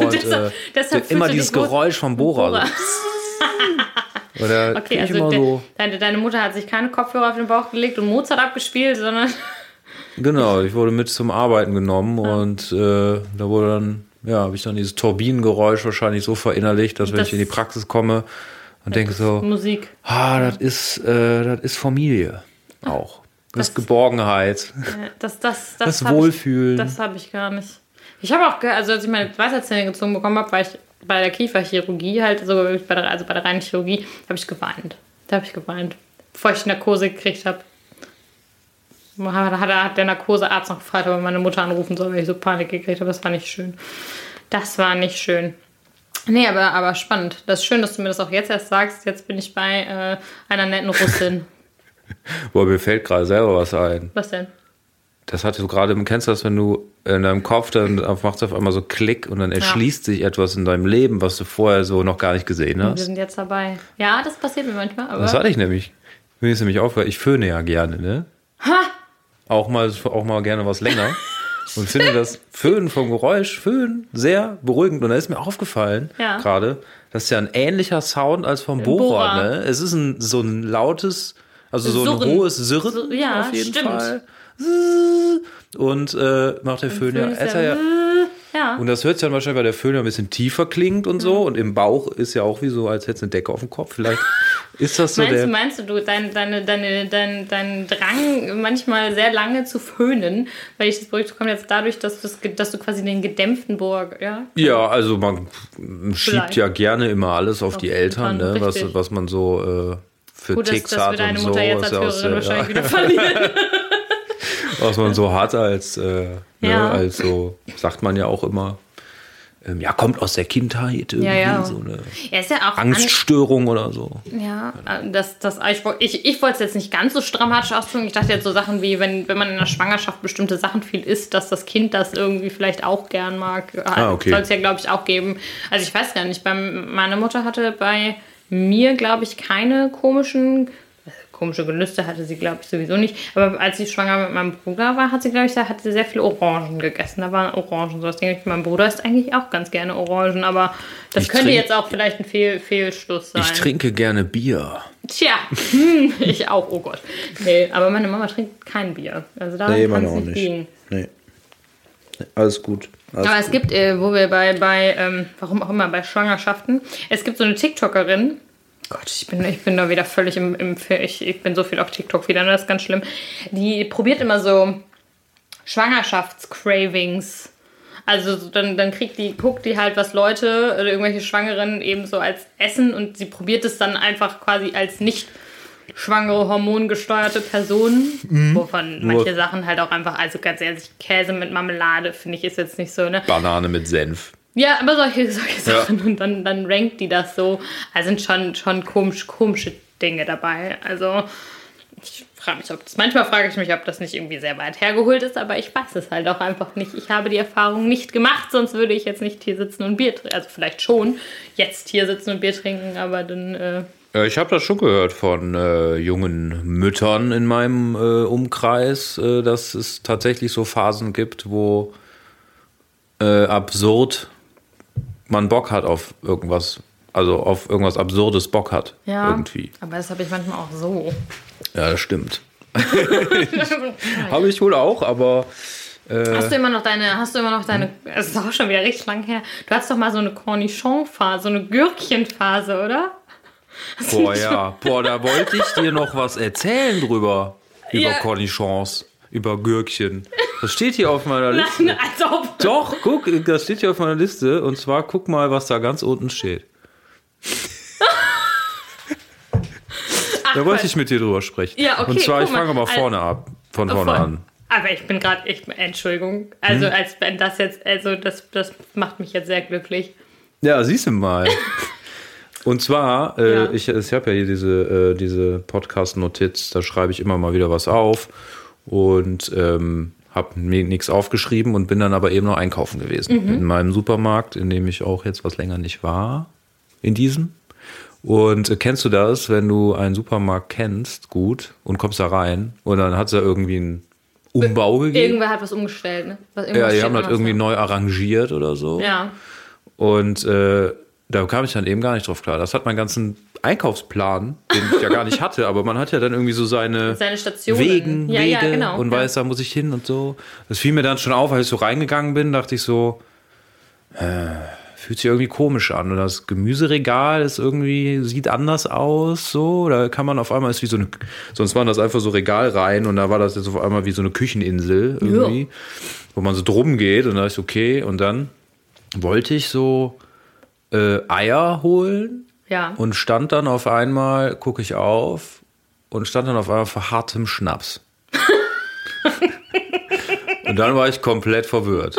A: Und
B: deshalb-
A: äh,
B: deshalb
A: immer dieses Geräusch vom Bohrer.
B: Bohrer. (laughs)
A: Oder
B: Okay, also de,
A: so,
B: deine, deine Mutter hat sich keine Kopfhörer auf den Bauch gelegt und Mozart abgespielt, sondern
A: genau, ich wurde mit zum Arbeiten genommen und äh, da wurde dann, ja, habe ich dann dieses Turbinengeräusch wahrscheinlich so verinnerlicht, dass wenn
B: Das-
A: ich in die Praxis komme und denke so,
B: Musik.
A: ah, das ist, äh, das ist Familie auch. Das, ist
B: Das-
A: Geborgenheit.
B: Ja, Das, das, das,
A: Das Wohlfühlen.
B: Ich, das habe ich gar nicht. Ich habe auch, also als ich meine Weisheitszähne gezogen bekommen habe, war ich bei der Kieferchirurgie halt, also bei der, also bei der reinen Chirurgie, habe ich geweint. Da habe ich geweint. Bevor ich Narkose gekriegt habe. Hat, hat, der Narkosearzt noch gefragt, ob er meine Mutter anrufen soll, weil ich so Panik gekriegt habe. Das war nicht schön. Das war nicht schön. Nee, aber, aber spannend. Das ist schön, dass du mir das auch jetzt erst sagst. Jetzt bin ich bei äh, einer netten Russin. (laughs)
A: Boah, mir fällt gerade selber was ein.
B: Was denn?
A: das hatte so gerade, kennst du das, wenn du in deinem Kopf, dann macht es auf einmal so Klick und dann erschließt sich etwas in deinem Leben, was du vorher so noch gar nicht gesehen
B: Wir
A: hast.
B: sind jetzt dabei. Ja, das passiert mir manchmal.
A: Das hatte ich nämlich. Mir ist nämlich aufgefallen, ich föhne ja gerne, ne? Auch mal, auch mal gerne was länger. Und finde (laughs) das Föhnen vom Geräusch, Föhnen, sehr beruhigend. Und da ist mir aufgefallen,
B: Ja.
A: gerade, das ist ja ein ähnlicher Sound als vom Bohrer,
B: Bohrer.
A: ne? Es ist ein, so ein lautes, also so ein
B: Surren.
A: hohes Sirren
B: So- ja,
A: auf jeden
B: stimmt.
A: Fall. Und äh, macht der Föhn ja,
B: Föhn ist ja-
A: er ja,
B: Ja.
A: und das hört sich dann wahrscheinlich, weil der Föhn ja ein bisschen tiefer klingt und so. Und im Bauch ist ja auch wie so, als hätte es eine Decke auf dem Kopf. Vielleicht (laughs) ist das so
B: Meinst
A: der.
B: du, meinst du, du dein, deine, deine, dein, dein Drang, manchmal sehr lange zu föhnen, weil ich das Projekt kommt jetzt dadurch, dass, das, dass du quasi den gedämpften Bohr, ja?
A: Ja, also man schiebt
B: Vielleicht.
A: ja gerne immer alles auf, die
B: jeden
A: Eltern, ne? was, was man so äh, für
B: Gut, dass,
A: Ticks
B: dass wir
A: hat
B: deine
A: und
B: Mutter
A: so.
B: jetzt als
A: ja aus
B: Hörerin wahrscheinlich wieder (laughs) verlieren.
A: was man so hat als, äh, ne,
B: Ja.
A: als so, sagt man ja auch immer, ähm, ja, kommt aus der Kindheit irgendwie,
B: Ja, ja.
A: so eine
B: ist ja
A: Angststörung oder so.
B: Ja, äh, das, das, ich, ich, ich wollte es jetzt nicht ganz so dramatisch ausdrücken. Ich dachte jetzt so Sachen wie, wenn, wenn man in der Schwangerschaft bestimmte Sachen viel isst, dass das Kind das irgendwie vielleicht auch gern mag.
A: Ah, okay.
B: Soll es ja, glaube ich, auch geben. Also ich weiß gar nicht, beim, meine Mutter hatte bei mir, glaube ich, keine komischen, äh, komische Gelüste hatte sie, glaube ich, sowieso nicht. Aber als sie schwanger mit meinem Bruder war, hat sie, glaube ich, da hat sie sehr viele Orangen gegessen. Da waren Orangen. So das Ding. Mein Bruder isst eigentlich auch ganz gerne Orangen, aber das
A: Ich
B: könnte
A: trink-
B: jetzt auch vielleicht ein Fehl, Fehlschluss sein.
A: Ich trinke gerne Bier.
B: Tja, hm, (laughs) ich auch, oh Gott. Nee, aber meine Mama trinkt kein Bier. Also da
A: Nee,
B: kann
A: meine
B: es
A: auch
B: nicht
A: nicht.
B: liegen.
A: Nee. Nee, Alles gut. Alles
B: Aber
A: gut.
B: es gibt, äh, wo wir bei, bei ähm, warum auch immer, bei Schwangerschaften, es gibt so eine TikTokerin, Gott, ich bin, ich bin da wieder völlig im, im ich, ich bin so viel auf TikTok wieder, ne, das ist ganz schlimm. Die probiert immer so Schwangerschaftscravings. Also so dann, dann kriegt die, guckt die halt, was Leute oder irgendwelche Schwangeren eben so als Essen und sie probiert es dann einfach quasi als nicht schwangere, hormongesteuerte Person, wovon manche Sachen halt auch einfach, also ganz ehrlich, Käse mit Marmelade, finde ich, ist jetzt nicht so, ne?
A: Banane mit Senf.
B: Ja, aber solche, solche Sachen. Und dann, dann rankt die das so. Also sind schon, schon komisch, komische Dinge dabei. Also ich frage mich, ob das. Manchmal frage ich mich, ob das nicht irgendwie sehr weit hergeholt ist, aber ich weiß es halt auch einfach nicht. Ich habe die Erfahrung nicht gemacht, sonst würde ich jetzt nicht hier sitzen und Bier trinken. Also vielleicht schon jetzt hier sitzen und Bier trinken, aber dann. Äh,
A: Ja, ich habe das schon gehört von äh, jungen Müttern in meinem äh, Umkreis, äh, dass es tatsächlich so Phasen gibt, wo äh, absurd man Bock hat auf irgendwas, also auf irgendwas Absurdes Bock hat.
B: ja.
A: Irgendwie.
B: Aber das habe ich manchmal auch so.
A: Ja, das stimmt. (laughs) habe ich wohl auch, aber
B: Hast du immer noch deine, hast du immer noch deine, es ist auch schon wieder richtig lang her. Du hattest doch mal so eine Cornichon-Phase, so eine Gürkchen-Phase, oder?
A: boah, ja. Boah, da wollte ich dir noch was erzählen drüber. Über
B: Ja.
A: Cornichons, über Gürkchen. Das steht hier auf meiner (laughs) Liste.
B: Nein, als ob.
A: Doch, guck, das steht hier auf meiner Liste. Und zwar, guck mal, was da ganz unten steht. da wollte ich mit dir drüber sprechen.
B: Ja, okay,
A: Und zwar, ich fange
B: mal,
A: vorne ab. Von vorne
B: Voll.
A: an.
B: Aber ich bin gerade, ich, Entschuldigung. Also,
A: Hm?
B: als wenn das jetzt, also, das, das macht mich jetzt sehr glücklich.
A: Ja, siehst du mal. (laughs) Und zwar, äh,
B: Ja.
A: ich, ich habe ja hier diese, äh, diese Podcast-Notiz, da schreibe ich immer mal wieder was auf und ähm, habe mir nichts aufgeschrieben und bin dann aber eben noch einkaufen gewesen.
B: Mhm.
A: In meinem Supermarkt, in dem ich auch jetzt was länger nicht war. In diesem. Und äh, kennst du das, wenn du einen Supermarkt kennst, gut, und kommst da rein und dann hat es da irgendwie einen Umbau gegeben?
B: Irgendwer hat was umgestellt, ne? Was,
A: Ja, die haben das
B: anders,
A: irgendwie
B: ne?
A: neu arrangiert oder so.
B: Ja.
A: Und äh, da kam ich dann eben gar nicht drauf klar. Das hat meinen ganzen Einkaufsplan, den ich ja gar nicht hatte, aber man hat ja dann irgendwie so seine,
B: Seine Stationen.
A: Wegen,
B: ja,
A: Wege
B: ja, genau.
A: und
B: ja.
A: weiß, da muss ich hin und so. Das fiel mir dann schon auf, als ich so reingegangen bin, dachte ich so, äh, fühlt sich irgendwie komisch an. Und das Gemüseregal ist irgendwie, sieht anders aus, so. Da kann man auf einmal, ist wie so eine, sonst waren das einfach so Regalreihen und da war das jetzt auf einmal wie so eine Kücheninsel irgendwie, wo man so drum geht und da ist okay. Und dann wollte ich so äh, Eier holen
B: Ja.
A: und stand dann auf einmal, gucke ich auf und stand dann auf einmal vor hartem Schnaps. (laughs) und dann war ich komplett verwirrt.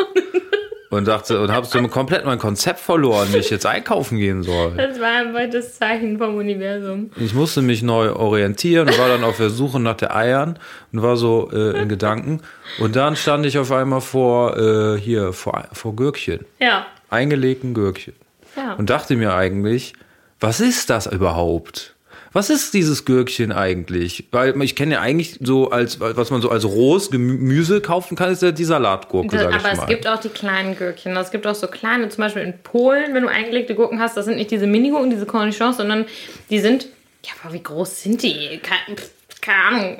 A: und dachte und habe so komplett mein Konzept verloren, wie ich jetzt einkaufen gehen soll.
B: Das war einfach das Zeichen vom Universum.
A: Ich musste mich neu orientieren und war dann auf der Suche nach der Eiern und war so äh, in Gedanken. Und dann stand ich auf einmal vor äh, hier vor, vor Gürkchen,
B: Ja.
A: eingelegten Gürkchen
B: Ja.
A: und dachte mir eigentlich, was ist das überhaupt? Was ist dieses Gürkchen eigentlich? Weil ich kenne ja eigentlich so als, was man so als rohes Gemüse kaufen kann, ist ja die Salatgurke,
B: Das,
A: sag ich
B: aber
A: mal.
B: es gibt auch die kleinen Gürkchen. Es gibt auch so kleine, zum Beispiel in Polen, wenn du eingelegte Gurken hast, das sind nicht diese Mini-Gurken, diese Cornichons, sondern die sind, ja, aber wie groß sind die? Keine, keine Ahnung.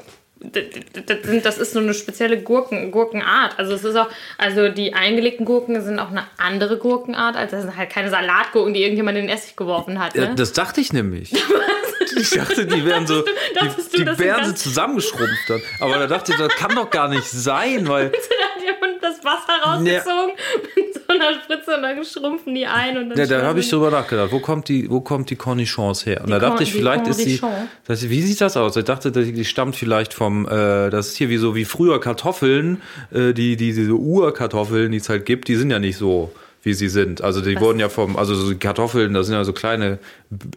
B: Das, ist so eine spezielle Gurken, Gurkenart. Also es ist auch, also die eingelegten Gurken sind auch eine andere Gurkenart. Also das sind halt keine Salatgurken, die irgendjemand in den Essig geworfen hat.
A: Ja,
B: Ne?
A: das dachte ich nämlich. (laughs) Ich dachte, die wären so, die, die wären so zusammengeschrumpft dann. Aber da dachte ich, das kann doch gar nicht sein, weil (laughs)
B: da das Wasser rausgezogen (laughs) mit so einer Spritze und dann schrumpfen die ein. Und dann
A: Ja, da habe ich drüber nachgedacht, wo kommt die, wo kommt die Cornichons her? Und da
B: Die
A: dachte ich, vielleicht ist das, wie sieht das aus? Ich dachte, die die stammt vielleicht vom, äh, das ist hier wie so wie früher Kartoffeln, äh, die, die diese Urkartoffeln, die es halt gibt, die sind ja nicht so, wie sie sind. Also die wurden ja vom, also so Kartoffeln, das sind ja so kleine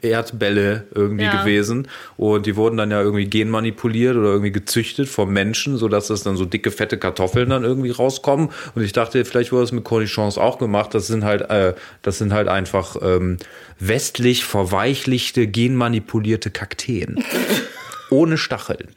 A: Erdbälle irgendwie
B: Ja.
A: gewesen und die wurden dann ja irgendwie genmanipuliert oder irgendwie gezüchtet vom Menschen, sodass das dann so dicke, fette Kartoffeln dann irgendwie rauskommen. Und ich dachte, vielleicht wurde das mit Cornichons auch gemacht. Das sind halt, äh, das sind halt einfach ähm, westlich verweichlichte, genmanipulierte Kakteen. (laughs) Ohne Stacheln.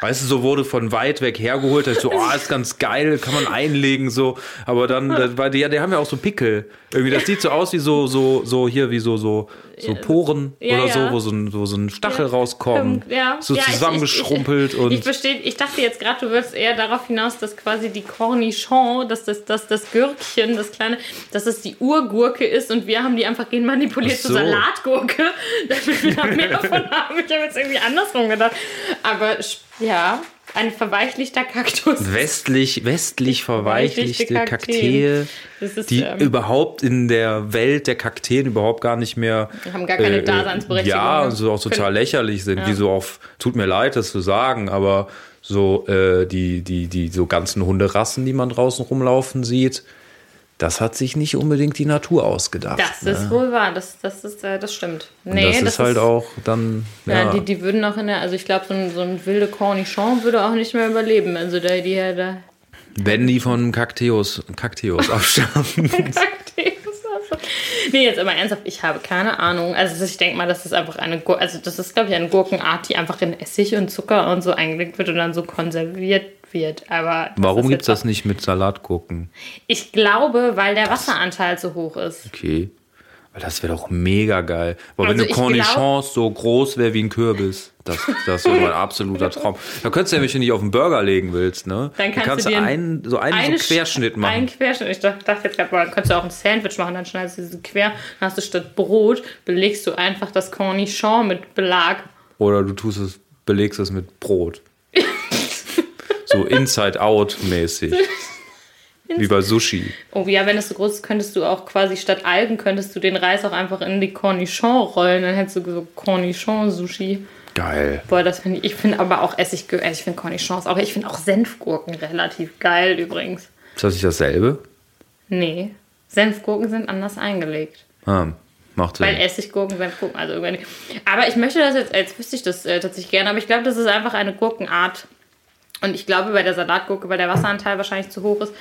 A: Weißt du, so wurde von weit weg hergeholt, da ich so, oh, ist ganz geil, kann man einlegen, so. Aber dann, war die, die haben ja auch so Pickel. Irgendwie, das sieht so aus wie so, so, so hier, wie so, so, so Poren
B: Ja,
A: oder
B: ja.
A: so, wo so ein, wo so ein Stachel
B: Ja.
A: rauskommt. So
B: Ja, ich-
A: zusammengeschrumpelt
B: ich,
A: und.
B: Ich, ich verstehe, ich dachte jetzt gerade, du würdest eher darauf hinaus, dass quasi die Cornichon, dass das, dass das Gürkchen, das kleine, dass es die Urgurke ist und wir haben die einfach genmanipuliert
A: Ach
B: zur
A: so.
B: Salatgurke, (laughs) damit wir da mehr (laughs) davon haben. Ich habe jetzt irgendwie andersrum gedacht. Aber ja, ein verweichlichter Kaktus.
A: westlich, westlich verweichlichte
B: Verweichlichte
A: Kaktee,
B: Das ist,
A: die
B: ähm,
A: überhaupt in der Welt der Kakteen überhaupt gar nicht mehr
B: Haben gar keine
A: äh,
B: Daseinsberechtigung.
A: Ja, und so auch total lächerlich sind, die so auf, tut mir leid, das zu sagen, aber so äh, die, die, die so ganzen Hunderassen, die man draußen rumlaufen sieht, das hat sich nicht unbedingt die Natur ausgedacht.
B: Das
A: ne?
B: ist wohl wahr, das, das, ist, äh, das stimmt. Nee,
A: das, ist halt auch dann,
B: Ja,
A: ja,
B: die, die würden auch in der, also ich glaube, so ein, so ein wilde Cornichon würde auch nicht mehr überleben. Also da, die, da,
A: wenn die von Kakteus, Kakteus (laughs) abstammen.
B: Nee, jetzt aber ernsthaft, ich habe keine Ahnung. Also ich denke mal, das ist einfach eine, also das ist, glaube ich, eine Gurkenart, die einfach in Essig und Zucker und so eingelegt wird und dann so konserviert wird. Aber das
A: Warum gibt's
B: jetzt
A: das nicht mit Salatgurken?
B: Ich glaube, weil der Wasseranteil so hoch ist.
A: Okay. Weil das wäre doch mega geil. Weil
B: Also
A: wenn eine
B: ich
A: Cornichons so groß wäre wie ein Kürbis, das, das wäre mein (laughs) absoluter Traum. Da könntest du ja, wenn du nicht auf den Burger legen willst, ne?
B: Dann kannst du dir
A: einen, so einen
B: Eine
A: so Querschnitt
B: Sch-
A: machen.
B: Einen Querschnitt. Ich dachte jetzt gerade, dann könntest du auch ein Sandwich machen, dann schneidest du diese quer, dann hast du statt Brot, belegst du einfach das Cornichon mit Belag.
A: Oder du tust es, belegst es mit Brot. So Inside-Out-mäßig. (laughs) Wie bei Sushi.
B: Oh ja, wenn es so groß ist, könntest du auch quasi statt Algen, könntest du den Reis auch einfach in die Cornichon rollen, dann hättest du so Cornichon-Sushi.
A: Geil.
B: Boah, das finde ich, ich finde aber auch Essig, äh, ich finde Cornichons auch, ich finde auch Senfgurken relativ geil übrigens.
A: Ist das nicht dasselbe?
B: Nee, Senfgurken sind anders eingelegt.
A: Ah, macht
B: Weil
A: Sinn.
B: Essiggurken, Senfgurken, also irgendwie. Aber ich möchte das jetzt, jetzt wüsste ich das äh, tatsächlich gerne, aber ich glaube, das ist einfach eine Gurkenart. Und ich glaube, bei der Salatgurke, weil der Wasseranteil wahrscheinlich zu hoch ist,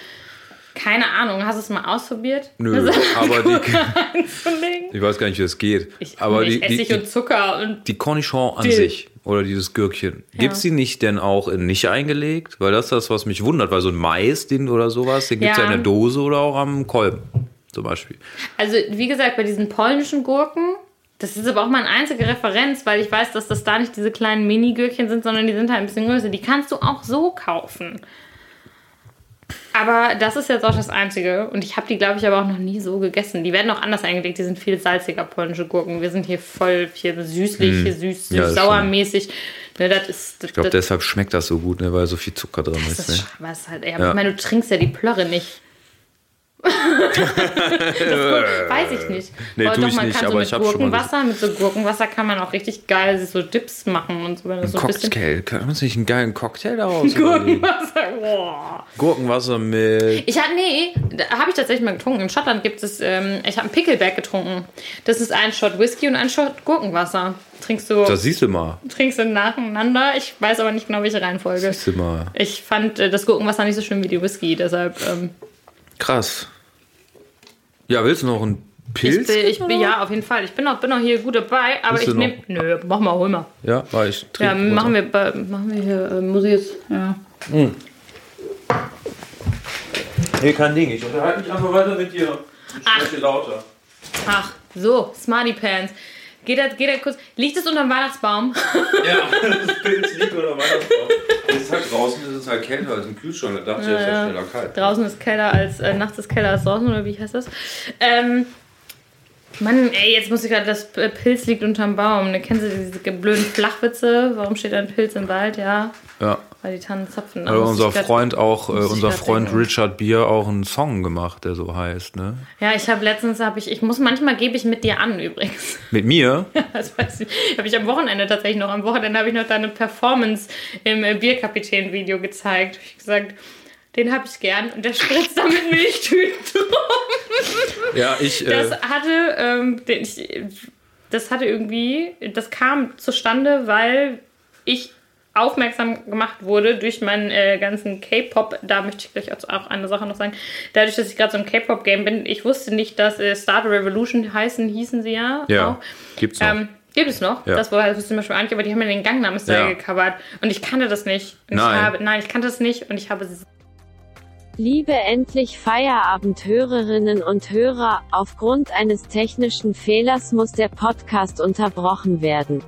B: keine Ahnung, hast du es mal ausprobiert?
A: Nö, aber die, (laughs) ich weiß gar nicht, wie das geht.
B: Ich,
A: aber
B: nicht
A: die,
B: Essig
A: die,
B: und Zucker und
A: Die Cornichon an
B: Dill.
A: sich oder dieses Gürkchen, gibt's die nicht denn auch in nicht eingelegt? Weil das ist das, was mich wundert, weil so ein Mais den oder sowas, den gibt's ja.
B: Ja.
A: in der Dose oder auch am Kolben zum Beispiel.
B: Also, wie gesagt, bei diesen polnischen Gurken, das ist aber auch meine einzige Referenz, weil ich weiß, dass das da nicht diese kleinen Mini-Gürkchen sind, sondern die sind halt ein bisschen größer. Die kannst du auch so kaufen. Aber das ist jetzt auch das Einzige. Und ich habe die, glaube ich, aber auch noch nie so gegessen. Die werden auch anders eingelegt. Die sind viel salziger, polnische Gurken. Wir sind hier voll hier süßlich, hier süß,
A: Ja, das
B: süß-sauermäßig. Ne, das ist. Das,
A: Ich glaube, deshalb schmeckt das so gut, ne, weil so viel Zucker drin
B: das
A: ist.
B: ist
A: Ne?
B: halt, ja,
A: Ja.
B: Ich meine, du trinkst ja die Plörre nicht. (laughs) Weiß ich nicht.
A: Nee,
B: Aber doch,
A: ich
B: man
A: nicht,
B: kann so mit Gurkenwasser, mit so Gurkenwasser kann man auch richtig geil so Dips machen und so. Wenn das so ein bisschen
A: Cocktail. Kann man sich einen geilen Cocktail daraus?
B: Gurkenwasser, boah.
A: Gurkenwasser mit.
B: Ich hatte, nee, habe ich tatsächlich mal getrunken. In Schottland gibt es, ähm, ich habe einen Pickleback getrunken. Das ist ein Shot Whisky und ein Shot Gurkenwasser. Trinkst du,
A: Das siehst du mal.
B: trinkst du nacheinander. Ich weiß aber nicht genau, welche Reihenfolge.
A: Siehst du mal.
B: Ich fand äh, das Gurkenwasser nicht so schön wie die Whisky, deshalb. Ähm,
A: Krass. Ja, willst du noch einen Pilz?
B: ich bin, ich ja, auf jeden Fall. Ich bin auch, bin auch hier gut dabei, aber
A: Willst
B: ich
A: du
B: nehme. Nö, mach mal, hol mal.
A: Ja, weil ich
B: Ja,
A: trinke.
B: machen wir, bei- machen wir hier, äh, muss ich jetzt, ja.
A: Nee, kein Ding. Ich unterhalte mich einfach weiter mit dir. Ich spreche lauter.
B: Ach, so, Smarty Pants. Geht das, geht das kurz. Liegt es unterm Weihnachtsbaum? (laughs)
A: Ja, (laughs) das Pilz liegt oder Weihnachtsbaum. Es ist halt draußen, es ist halt kälter als im Kühlschrank. Da dachte ich, es ist ja schneller kalt.
B: Draußen ist kälter als, äh, nachts ist kälter als draußen, oder wie heißt das? Ähm, Mann, ey, jetzt muss ich gerade, das Pilz liegt unterm Baum. Ne, kennen Sie diese blöden Flachwitze? Warum steht ein Pilz im Wald? Ja,
A: Ja.
B: weil die Tannen zapfen.
A: Also unser
B: ich grad-
A: Freund auch, äh, unser Freund
B: denken.
A: Richard Bier auch einen Song gemacht, der so heißt, ne?
B: Ja, ich habe letztens, habe ich, ich muss, manchmal gebe ich mit dir an übrigens. (laughs)
A: Mit mir?
B: Das weiß ich. Habe ich am Wochenende tatsächlich noch. Am Wochenende habe ich noch deine Performance im äh, Bierkapitän-Video gezeigt. Ich gesagt, den habe ich gern und der spritzt da mit Milchtüten (laughs) rum.
A: Ja, ich.
B: Das
A: Äh,
B: hatte, ähm, den, ich, das hatte irgendwie, das kam zustande, weil ich aufmerksam gemacht wurde durch meinen äh, ganzen K-Pop. Da möchte ich gleich auch eine Sache noch sagen. Dadurch, dass ich gerade so im K-Pop-Game bin, ich wusste nicht, dass äh, Start a Revolution heißen, hießen sie ja.
A: ja,
B: Auch.
A: gibt's noch.
B: Ähm, gibt es noch?
A: Ja.
B: Das war das wusste ich zum Beispiel nicht, aber die haben ja den Gangnam Style
A: Ja.
B: gecovert. Und ich kannte das nicht. Und
A: Nein.
B: Ich habe, nein, ich kannte das nicht und ich habe
D: Liebe endlich Feierabend-Hörerinnen und Hörer, aufgrund eines technischen Fehlers muss der Podcast unterbrochen werden.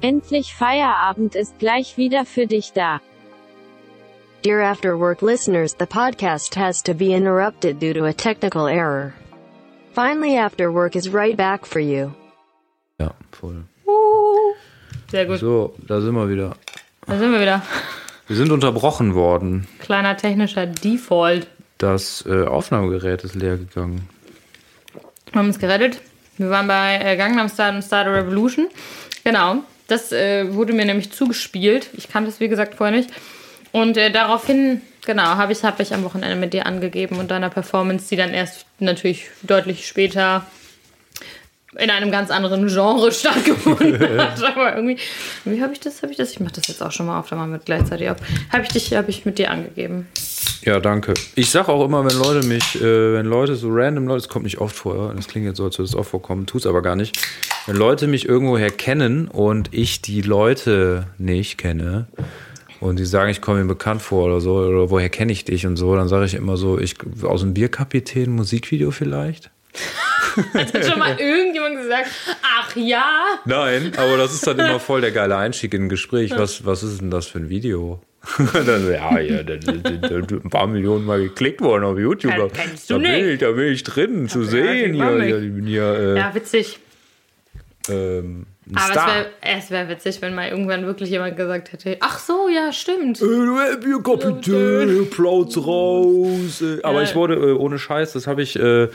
D: Endlich Feierabend ist gleich wieder für dich da.
E: Dear After Work listeners, the podcast has to be interrupted due to a technical error. Finally, After Work is right back for you.
A: ja, voll.
B: sehr gut.
A: So, da sind wir wieder.
B: Da sind wir wieder.
A: Wir sind unterbrochen worden.
B: Kleiner technischer Default.
A: Das äh, Aufnahmegerät ist leer gegangen.
B: Wir haben uns gerettet. Wir waren bei äh, Gangnam Style und Start a Revolution. Genau. Das äh, wurde mir nämlich zugespielt. Ich kannte es, wie gesagt, vorher nicht. Und äh, daraufhin, genau, habe ich, hab ich am Wochenende mit dir angegeben und deiner Performance, die dann erst natürlich deutlich später in einem ganz anderen Genre (laughs) stattgefunden hat. Aber irgendwie, wie habe ich das? Habe ich das? Ich mache das jetzt auch schon mal auf, da machen wir gleichzeitig auf. Habe ich dich, habe ich mit dir angegeben.
A: Ja, danke. Ich sag auch immer, wenn Leute mich, äh, wenn Leute so random Leute, das kommt nicht oft vor, das klingt jetzt so, als würde es oft vorkommen, tut's aber gar nicht. Wenn Leute mich irgendwoher kennen und ich die Leute nicht kenne und die sagen, ich komme mir bekannt vor oder so, oder woher kenne ich dich und so, dann sage ich immer so, ich aus dem Bierkapitän Musikvideo vielleicht.
B: Hat schon mal (laughs) irgendjemand gesagt, ach ja,
A: Nein, aber das ist dann immer (laughs) voll der geile Einstieg in ein Gespräch. Was, was ist denn das für ein Video? (laughs) dann ja, ja, da sind ein paar Millionen Mal geklickt worden auf YouTube.
B: Ja, kennst du
A: da, bin
B: nicht.
A: ich, da bin ich drin zu
B: ja,
A: sehen. hier,
B: nicht.
A: ich bin hier äh,
B: ja, witzig.
A: ähm,
B: Aber
A: Star.
B: es wäre wär witzig, wenn mal irgendwann wirklich jemand gesagt hätte, ach so, ja, stimmt.
A: Äh, Bierkapitän, Applaus raus. äh. Aber
B: Ja.
A: ich wurde äh, ohne Scheiß, das habe ich. Äh,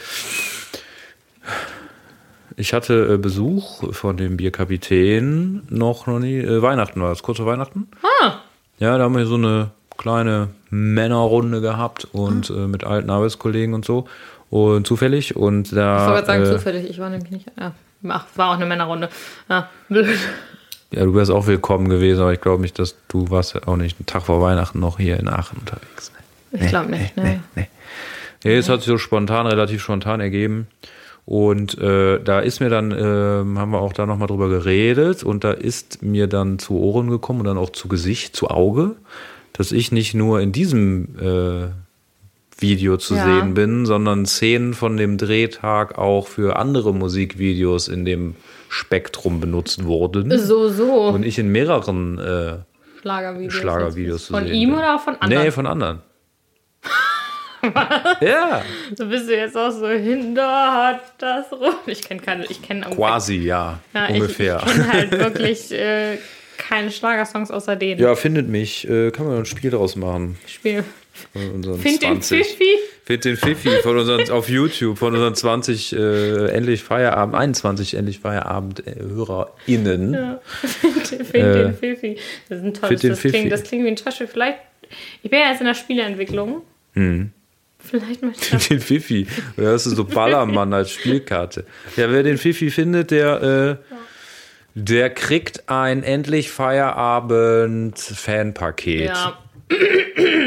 A: ich hatte äh, Besuch von dem Bierkapitän noch noch nie. Äh, Weihnachten war das, kurz vor Weihnachten.
B: Ah,
A: Ja, da haben wir so eine kleine Männerrunde gehabt und
B: Hm.
A: äh, mit alten Arbeitskollegen und so. Und zufällig und
B: ich
A: da.
B: wollte gerade sagen,
A: äh,
B: zufällig, ich war nämlich nicht, ja, ach, war auch eine Männerrunde. Ja, blöd.
A: Ja, du wärst auch willkommen gewesen, aber ich glaube nicht, dass du warst auch nicht einen Tag vor Weihnachten noch hier in Aachen unterwegs.
B: Ich glaube nicht,
A: nee,
B: ne.
A: nee. Nee, es hat sich so spontan, relativ spontan ergeben. Und äh, da ist mir dann, ähm, haben wir auch da nochmal drüber geredet und da ist mir dann zu Ohren gekommen und dann auch zu Gesicht, zu Auge, dass ich nicht nur in diesem äh, Video zu
B: Ja.
A: sehen bin, sondern Szenen von dem Drehtag auch für andere Musikvideos in dem Spektrum benutzt wurden.
B: So, so.
A: Und ich in mehreren äh,
B: Schlagervideos.
A: Schlagervideos zu
B: Von
A: sehen
B: ihm
A: bin.
B: oder auch von anderen?
A: Nee, von anderen. (laughs) ja,
B: So bist du jetzt auch so hinter das rum. Ich kenne keine, ich kenne
A: quasi, ja,
B: ja,
A: ungefähr.
B: Ich, ich kenne halt (laughs) wirklich äh, keine Schlagersongs außer denen.
A: ja, findet mich. Äh, kann man ein Spiel daraus machen.
B: Spiel. Find den
A: 20.
B: Pfiffi.
A: Find den Fifi von unseren, auf YouTube von unseren 20 äh, endlich Feierabend, 21 endlich Feierabend (laughs) äh, HörerInnen.
B: Ja. Find
A: Äh,
B: den Fifi. Das ist ein tolles,
A: find den
B: das
A: Fifi.
B: klingt, das klingt wie ein Taschel. Vielleicht, ich bin ja jetzt in der Spieleentwicklung.
A: Hm.
B: Vielleicht möchte (laughs) ich.
A: Den Fifi. Oder das ist so Ballermann als Spielkarte. Ja, wer den Fifi findet, der, äh, der kriegt ein endlich Feierabend Fanpaket.
B: Ja,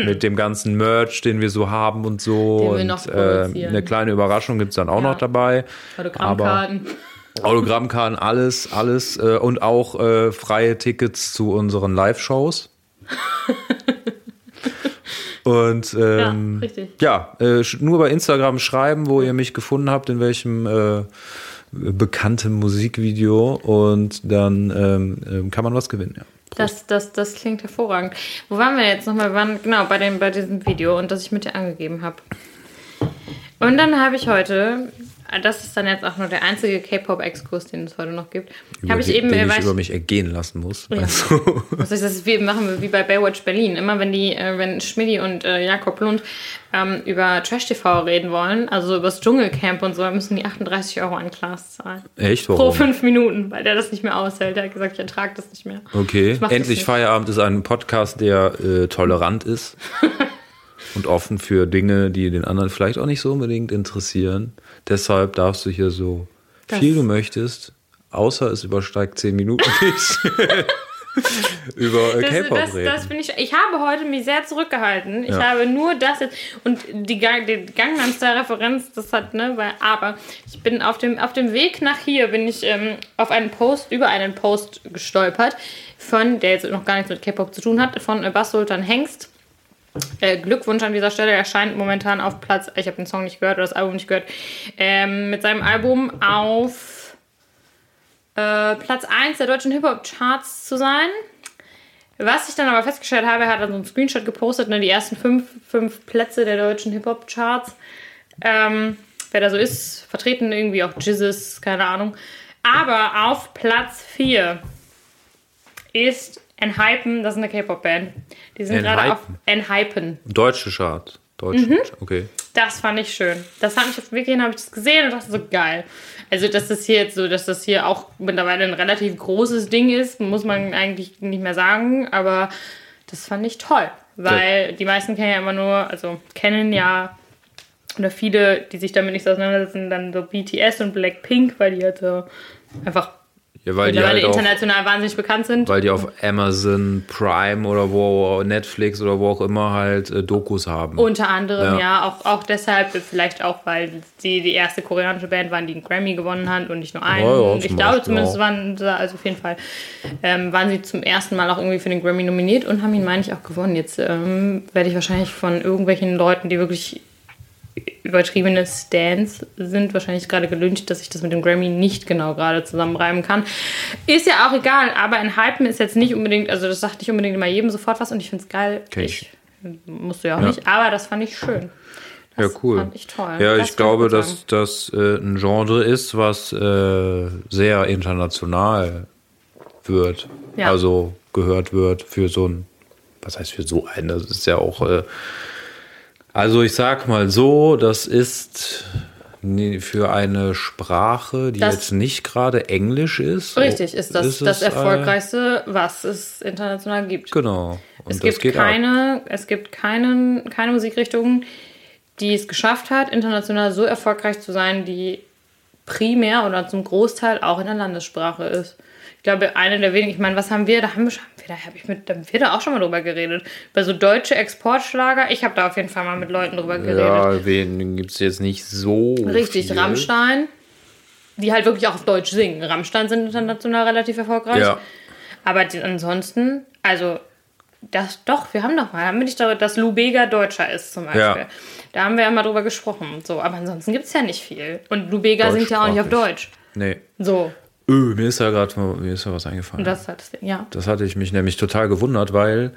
A: Mit dem ganzen Merch, den wir so haben und so.
B: Den
A: und äh, eine kleine Überraschung gibt es dann auch
B: Ja.
A: noch dabei.
B: Autogrammkarten.
A: Autogrammkarten, alles, alles. Äh, und auch äh, freie Tickets zu unseren Live-Shows. (laughs) und ähm,
B: Ja, richtig.
A: ja, äh, nur bei Instagram schreiben, wo ihr mich gefunden habt, in welchem äh, bekannten Musikvideo. Und dann ähm, ähm, kann man was gewinnen. Ja.
B: Das, das, das klingt hervorragend. Wo waren wir jetzt nochmal? Wir waren genau bei, dem, bei diesem Video und das ich mit dir angegeben habe. Und dann habe ich heute, das ist dann jetzt auch nur der einzige K-Pop-Exkurs, den es heute noch gibt, habe ich eben,
A: den ich über mich ergehen lassen muss.
B: Ja.
A: Also, (laughs)
B: Was ist das? Wir machen wir wie bei Baywatch Berlin. Immer wenn die, äh, wenn Schmidti und äh, Jakob Lund ähm, über Trash TV reden wollen, also über das Dschungelcamp und so, müssen die 38 Euro an Klaas zahlen.
A: echt,
B: Pro
A: warum?
B: fünf Minuten, weil der das nicht mehr aushält. Der hat gesagt, ich ertrage das nicht mehr.
A: Okay,
B: das
A: endlich. Feierabend ist ein Podcast, der äh, tolerant ist (laughs) und offen für Dinge, die den anderen vielleicht auch nicht so unbedingt interessieren. Deshalb darfst du hier so
B: Das-
A: viel du möchtest, außer es übersteigt zehn Minuten (laughs) nicht, über äh,
B: Das,
A: K-Pop
B: das,
A: reden.
B: das ich. Ich habe heute mich sehr zurückgehalten. Ich
A: Ja.
B: habe nur das jetzt und die, die Gangnam Style Referenz, das hat ne, weil aber ich bin auf dem auf dem Weg nach hier bin ich ähm, auf einen Post über einen Post gestolpert von der jetzt noch gar nichts mit K-Pop zu tun hat von äh, Bas Sultan Hengst. Äh, Glückwunsch an dieser Stelle. Er erscheint momentan auf Platz, ich habe den Song nicht gehört oder das Album nicht gehört, ähm, mit seinem Album auf äh, Platz 1 der deutschen Hip-Hop-Charts zu sein. Was ich dann aber festgestellt habe, er hat dann so einen Screenshot gepostet, ne, die ersten fünf, fünf Plätze der deutschen Hip-Hop-Charts. Ähm, wer da so ist, vertreten irgendwie auch Jizzes, keine Ahnung. Aber auf Platz 4 ist Enhypen, das ist eine K-Pop-Band. Die sind gerade auf Enhypen.
A: Deutsche Chart. Deutsche,
B: Mhm.
A: okay.
B: Das fand ich schön. Das hat mich auf Wiki habe ich das gesehen und dachte so geil. Also, dass das hier jetzt so, dass das hier auch mittlerweile ein relativ großes Ding ist, muss man eigentlich nicht mehr sagen, aber das fand ich toll. Weil die meisten kennen ja immer nur, also kennen ja, oder viele, die sich damit nicht so auseinandersetzen, dann so BTS und Blackpink, weil die halt so einfach
A: Ja, weil die halt
B: international wahnsinnig bekannt sind.
A: weil die auf Amazon Prime oder wo Netflix oder wo auch immer halt äh, Dokus haben.
B: Unter anderem,
A: Ja.
B: ja, auch, auch deshalb, vielleicht auch, weil sie die erste koreanische Band waren, die einen Grammy gewonnen hat und nicht nur einen.
A: Ja, ja,
B: ich glaube
A: Beispiel
B: zumindest
A: auch.
B: waren sie, also auf jeden Fall, ähm, waren sie zum ersten Mal auch irgendwie für den Grammy nominiert und haben ihn, meine ich, auch gewonnen. Jetzt ähm, werde ich wahrscheinlich von irgendwelchen Leuten, die wirklich übertriebene Stands sind, wahrscheinlich gerade gelünscht, dass ich das mit dem Grammy nicht genau gerade zusammenreimen kann. Ist ja auch egal, aber ein Hypen ist jetzt nicht unbedingt, also das sagt nicht unbedingt immer jedem sofort was und ich finde es geil.
A: Kenn ich.
B: musst du ja auch
A: Ja.
B: nicht, aber das fand ich schön. Das
A: Ja, cool.
B: Fand ich toll.
A: Ja,
B: Das
A: ich glaube, dass das äh, ein Genre ist, was äh, sehr international wird.
B: Ja.
A: Also gehört wird für so ein, was heißt für so einen? Das ist ja auch, äh, also ich sag mal so, das ist für eine Sprache, die
B: Das-
A: jetzt nicht gerade Englisch ist.
B: Richtig, ist das
A: ist
B: das erfolgreichste, was es international gibt.
A: Genau. Und
B: es gibt
A: geht ab.
B: keine, es gibt keinen, keine Musikrichtung, die es geschafft hat, international so erfolgreich zu sein, die primär oder zum Großteil auch in der Landessprache ist. Ich glaube, eine der wenigen, ich meine, was haben wir, da haben wir, schon- haben wir da habe ich mit, wir da auch schon mal drüber geredet. Bei so deutsche Exportschlager, ich habe da auf jeden Fall mal mit Leuten drüber geredet.
A: Ja, wen gibt es jetzt nicht so.
B: Richtig,
A: viel.
B: Rammstein, die halt wirklich auch auf Deutsch singen. Rammstein sind international relativ erfolgreich.
A: Ja.
B: Aber die, ansonsten, also, das doch, wir haben doch mal, haben wir nicht darüber, dass Lou Bega Deutscher ist zum Beispiel.
A: Ja.
B: Da haben wir ja mal drüber gesprochen. So, aber ansonsten gibt es ja nicht viel. Und Lou Bega singt ja auch nicht auf Deutsch.
A: Nee.
B: So,
A: Öh, mir ist ja gerade mir ist ja was eingefallen.
B: das ist halt ja.
A: Das hatte ich mich nämlich total gewundert, weil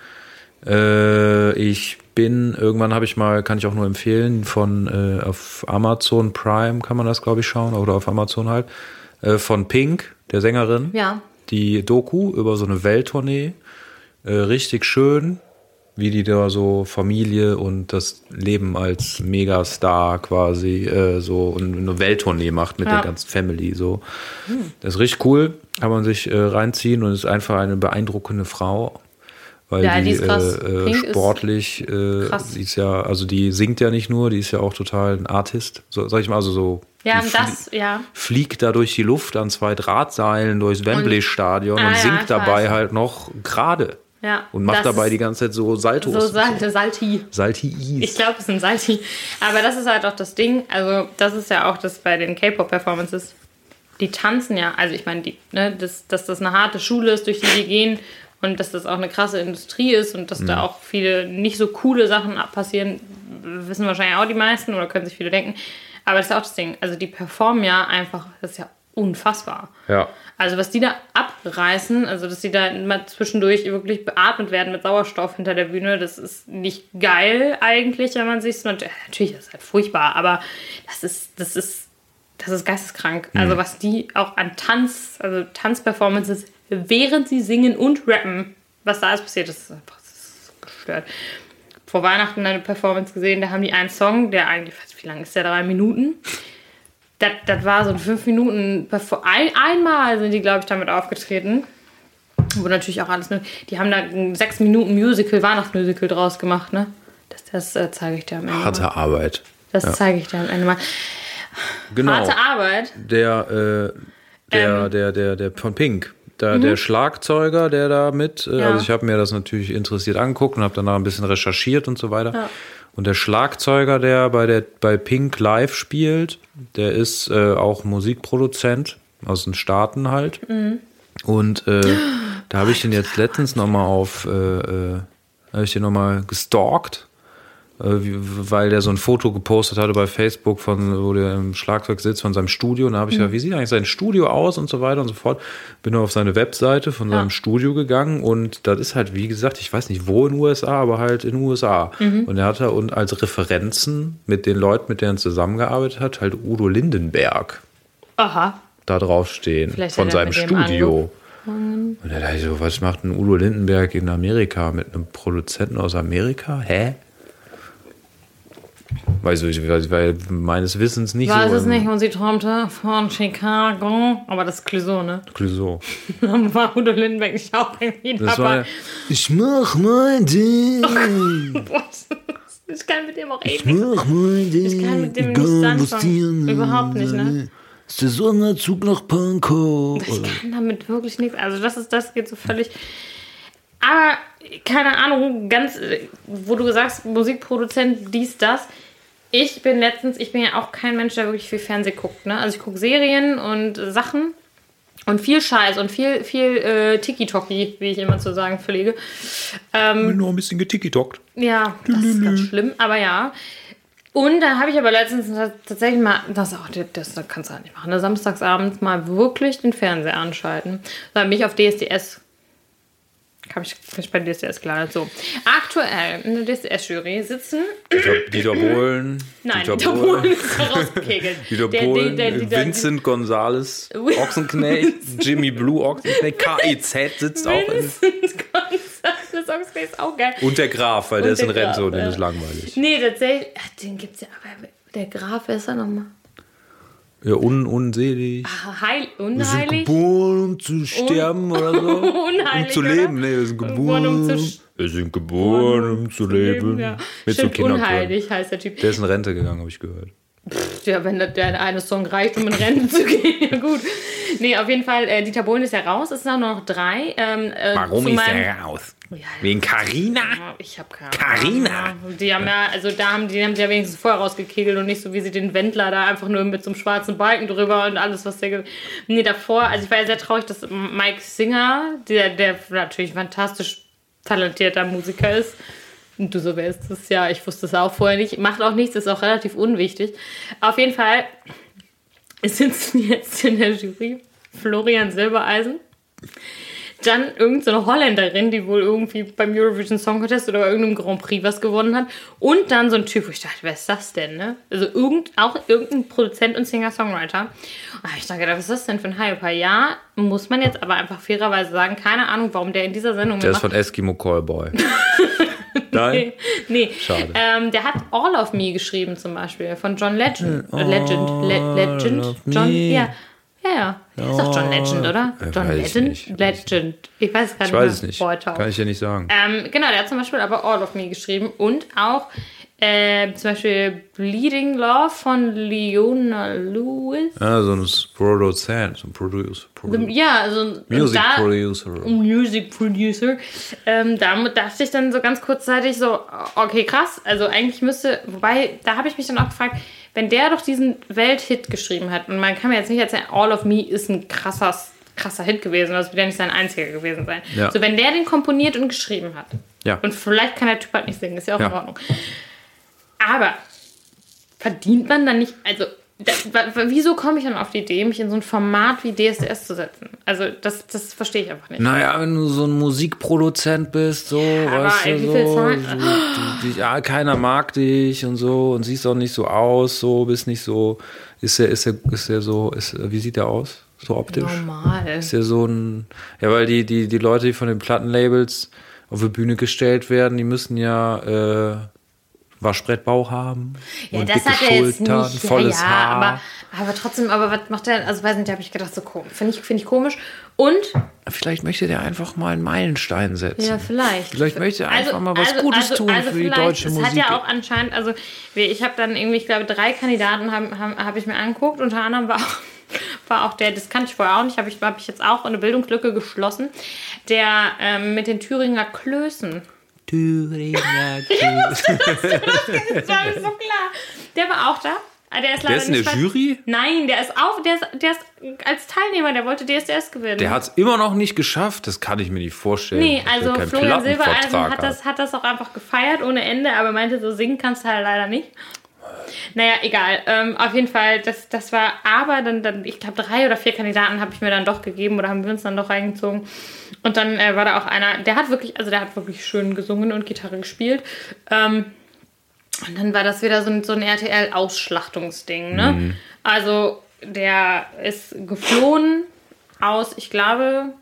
A: äh, ich bin, irgendwann habe ich mal, kann ich auch nur empfehlen, von äh, auf Amazon Prime kann man das, glaube ich, schauen, oder auf Amazon halt, äh, von Pink, der Sängerin,
B: Ja.
A: die Doku über so eine Welttournee. Äh, richtig schön, wie die da so Familie und das Leben als Megastar quasi äh, so und eine Welttournee macht mit
B: Ja.
A: der ganzen Family so. Das ist richtig cool, kann man sich äh, reinziehen und ist einfach eine beeindruckende Frau. Weil
B: Ja,
A: die,
B: die ist krass.
A: Äh, äh,
B: Pink ist
A: sportlich, äh,
B: krass.
A: die ist ja, also die singt ja nicht nur, die ist ja auch total ein Artist, so, sag ich mal, also so.
B: Ja, und das, ja.
A: fliegt da durch die Luft an zwei Drahtseilen durchs Wembley-Stadion und,
B: Ah, ja,
A: singt
B: ich
A: dabei halt noch gerade.
B: Ja,
A: Und macht dabei die ganze Zeit so Saltos.
B: So Sal Salti.
A: Salti-Is.
B: Ich glaube, es sind Salti. Aber das ist halt auch das Ding. Also, das ist ja auch das bei den K-Pop-Performances. Die tanzen ja. Also, ich meine, ne, dass, dass das eine harte Schule ist, durch die die gehen. Und dass das auch eine krasse Industrie ist. Und dass da auch viele nicht so coole Sachen passieren, wissen wahrscheinlich auch die meisten oder können sich viele denken. Aber das ist auch das Ding. Also, die performen ja einfach. Das ist ja unfassbar.
A: Ja.
B: Also was die da abreißen, also dass die da mal zwischendurch wirklich beatmet werden mit Sauerstoff hinter der Bühne, das ist nicht geil eigentlich, wenn man sich natürlich ist es halt furchtbar, aber das ist das ist das ist geisteskrank. Also was die auch an Tanz, also Tanzperformances, während sie singen und rappen, was da alles passiert, das ist einfach das ist gestört. Vor Weihnachten eine Performance gesehen, da haben die einen Song, der eigentlich, wie lang ist der, drei Minuten? Das, das war so ein fünf Minuten. Perfor- Ein, einmal sind die, glaube ich, damit aufgetreten. Wo natürlich auch alles mit. Die haben da ein sechs Minuten Musical, Weihnachtsmusical draus gemacht, ne? Das, das äh, zeige ich dir am Ende.
A: Harte
B: Mal.
A: Arbeit.
B: Das zeige ich dir am Ende mal.
A: Genau.
B: Harte Arbeit.
A: Der, äh, der,
B: Ähm.
A: der, der, der von Pink. Da, Der Schlagzeuger, der da mit, äh,
B: Ja.
A: also ich habe mir das natürlich interessiert angeguckt und habe danach ein bisschen recherchiert und so weiter.
B: Ja.
A: Und der Schlagzeuger, der bei, der bei Pink live spielt, der ist äh, auch Musikproduzent aus den Staaten halt.
B: Mhm.
A: Und äh, da habe ich den jetzt letztens nochmal auf, äh, äh, habe ich den nochmal gestalkt, weil der so ein Foto gepostet hatte bei Facebook, von, wo der im Schlagzeug sitzt, von seinem Studio. Und da habe ich gesagt, wie sieht eigentlich sein Studio aus und so weiter und so fort. Bin dann auf seine Webseite von seinem Studio gegangen und das ist halt, wie gesagt, ich weiß nicht wo in den USA, aber halt in den USA. Und er hatte und als Referenzen mit den Leuten, mit denen er zusammengearbeitet hat, halt Udo Lindenberg
B: Aha.
A: da draufstehen
B: Vielleicht
A: von seinem Studio. Und da dachte ich so, was macht ein Udo Lindenberg in Amerika mit einem Produzenten aus Amerika? Hä? Weiß ich, weil, weil meines Wissens nicht
B: Weiß
A: so.
B: es
A: im
B: nicht und sie träumte von Chicago. Aber das ist Clouseau, ne?
A: Clouseau. (laughs)
B: Dann war Udo Lindenberg nicht auch irgendwie
A: Das
B: dabei.
A: war, ich mach mein Ding. (laughs)
B: Ich kann mit dem auch
A: Ich
B: ewig.
A: mach mein Ding.
B: Ich kann mit dem nicht anfangen. Überhaupt nicht, ne?
A: Ist der Sonderzug nach Pankow.
B: Ich kann damit wirklich nichts. Also das ist, das geht so völlig. Aber keine Ahnung, ganz, wo du sagst, Musikproduzent, dies, das. Ich bin letztens, ich bin ja auch kein Mensch, der wirklich viel Fernsehen guckt. Ne? Also ich gucke Serien und Sachen und viel Scheiß und viel, viel äh, Tiki-Toki, wie ich immer zu sagen pflege. Ähm,
A: Nur ein bisschen getikitockt.
B: Ja, das ist ganz schlimm, aber ja. Und da habe ich aber letztens tats- tatsächlich mal, das, auch, das, das kannst du halt nicht machen, ne? samstagsabends mal wirklich den Fernseher anschalten. Da bin ich auf DSDS. Habe ich, hab ich bei DSDS gelandet. So. Aktuell in der DSDS-Jury sitzen.
A: Dieter, Dieter Bohlen. (clears throat)
B: Nein, Dieter Bohlen ist da rausgekegelt. (laughs)
A: Dieter
B: Der- der-
A: Bohlen,
B: der- der- der-
A: Vincent Gonzales, (laughs) Ochsenknecht, Jimmy Blue Ochsenknecht, KIZ sitzt auch in,
B: Vincent Gonzales Ochsenknecht ist auch geil.
A: und der Graf, weil der
B: Und
A: ist in
B: der
A: Rente und den
B: ja.
A: ist langweilig.
B: Nee, tatsächlich. Den gibt's ja, aber der Graf, wer ist er nochmal?
A: Ja, un unselig.
B: Heil,
A: Wir sind
B: unheilig.
A: geboren, um zu sterben oder so. (laughs)
B: Unheilig,
A: um zu
B: oder?
A: leben. Nee, wir sind
B: Geboren, um zu
A: wir sind geboren, um zu leben.
B: Ja.
A: Mit so
B: Stimmt,
A: Kinderchören.
B: unheilig heißt der Typ.
A: Der ist in Rente gegangen, habe ich gehört.
B: Ja, wenn der, eine Song reicht, um in Rennen zu (laughs) gehen, ja gut. Nee, auf jeden Fall, äh, Dieter Bohlen ist ja raus, es sind auch noch drei. Ähm, äh, zu meinem-
A: raus?
B: Ja,
A: Wegen Carina?
B: ja, Ich habe keine
A: Carina.
B: Ahnung. Die haben ja, also da haben die haben sie ja wenigstens vorher rausgekegelt und nicht so wie sie den Wendler da einfach nur mit so einem schwarzen Balken drüber und alles, was der. Nee, davor, also ich war ja sehr traurig, dass Mike Singer, der, der natürlich fantastisch talentierter Musiker ist. Und du so wärst es ja, ich wusste es auch vorher nicht. Macht auch nichts, ist auch relativ unwichtig. Auf jeden Fall sitzen jetzt in der Jury Florian Silbereisen. Dann irgendeine so Holländerin, die wohl irgendwie beim Eurovision Song Contest oder bei irgendeinem Grand Prix was gewonnen hat. Und dann so ein Typ, wo ich dachte, wer ist das denn, ne? Also irgend, auch irgendein Produzent und Singer-Songwriter. Und ich gedacht, was ist das denn für ein Hyper? Ja, muss man jetzt aber einfach fairerweise sagen, keine Ahnung, warum der in dieser Sendung
A: Der ist von Eskimo Callboy. (laughs) Nein?
B: nee.
A: Schade.
B: Ähm, der hat All of Me geschrieben zum Beispiel von John Legend. Legend. Le Legend. John,
A: Me.
B: Ja. Ja, ja. Ist doch John Legend, oder?
A: Äh,
B: John
A: weiß ich
B: Legend? Legend. Ich weiß gar nicht.
A: Ich weiß es nicht.
B: taucht.
A: Kann ich dir nicht sagen.
B: Ähm, genau, der hat zum Beispiel aber All of Me geschrieben und auch äh, zum Beispiel Bleeding Love von Leona Lewis.
A: Ja, so ein Producer, so ein Producer. Produ
B: Ja, also
A: Music
B: da,
A: Producer.
B: Music Producer. Ähm, damit dachte ich dann so ganz kurzzeitig so, okay, krass. Also eigentlich müsste, wobei, da habe ich mich dann auch gefragt, wenn der doch diesen Welthit geschrieben hat, und man kann mir jetzt nicht erzählen, All of Me ist ein krasser, krasser Hit gewesen, das wird ja nicht sein einziger gewesen sein.
A: Ja.
B: So, wenn der den komponiert und geschrieben hat,
A: Ja.
B: und vielleicht kann der Typ halt nicht singen, ist ja auch
A: Ja.
B: in Ordnung. Aber verdient man dann nicht, also wieso komme ich dann auf die Idee, mich in so ein Format wie DSDS zu setzen? Also das, das verstehe ich einfach nicht.
A: Naja, wenn du so ein Musikproduzent bist, so,
B: aber
A: weißt du, so, so du, die, ja, keiner mag dich und so und siehst auch nicht so aus, so, bist nicht so, ist er, ist er, ist er so, ist, wie sieht er aus? So optisch?
B: Normal.
A: Ist ja so ein, ja, weil die, die, die Leute, die von den Plattenlabels auf die Bühne gestellt werden, die müssen ja, äh, Waschbrettbauch haben.
B: Ja,
A: und
B: das
A: dicke
B: hat er jetzt
A: Schultern,
B: nicht.
A: volles
B: ja, ja,
A: Haar.
B: Aber, aber trotzdem, aber was macht er? Also weiß nicht, da habe ich gedacht, so komisch. Finde ich, finde ich komisch. Und,
A: Vielleicht möchte der einfach mal einen Meilenstein setzen.
B: ja, vielleicht.
A: Vielleicht möchte er einfach mal was Gutes tun für die deutsche
B: es
A: Musik.
B: hat ja auch anscheinend, also ich habe dann irgendwie, ich glaube, drei Kandidaten habe hab, hab ich mir angeguckt. Unter anderem war auch, (laughs) war auch der, das kannte ich vorher auch nicht, habe ich, hab ich jetzt auch eine Bildungslücke geschlossen, der ähm, mit den Thüringer Klößen.
A: Thüringer (laughs)
B: Das war mir so klar. Der war auch da. Ah, Der ist leider
A: Der ist in der
B: nicht bei-
A: Jury?
B: Nein, der ist auch, der ist, der ist als Teilnehmer, der wollte DSDS gewinnen.
A: Der hat es immer noch nicht geschafft. Das kann ich mir nicht vorstellen.
B: Nee, also Florian Silbereisen hat das, hat das auch einfach gefeiert ohne Ende, aber meinte, so singen kannst du halt leider nicht. Naja, egal. Ähm, auf jeden Fall, das, das war aber dann, dann ich glaube, drei oder vier Kandidaten habe ich mir dann doch gegeben oder haben wir uns dann doch reingezogen. Und dann äh, war da auch einer, der hat wirklich, also der hat wirklich schön gesungen und Gitarre gespielt. Ähm, und dann war das wieder so ein, so ein RTL-Ausschlachtungsding, ne?
A: Mhm.
B: Also der ist geflohen aus, ich glaube,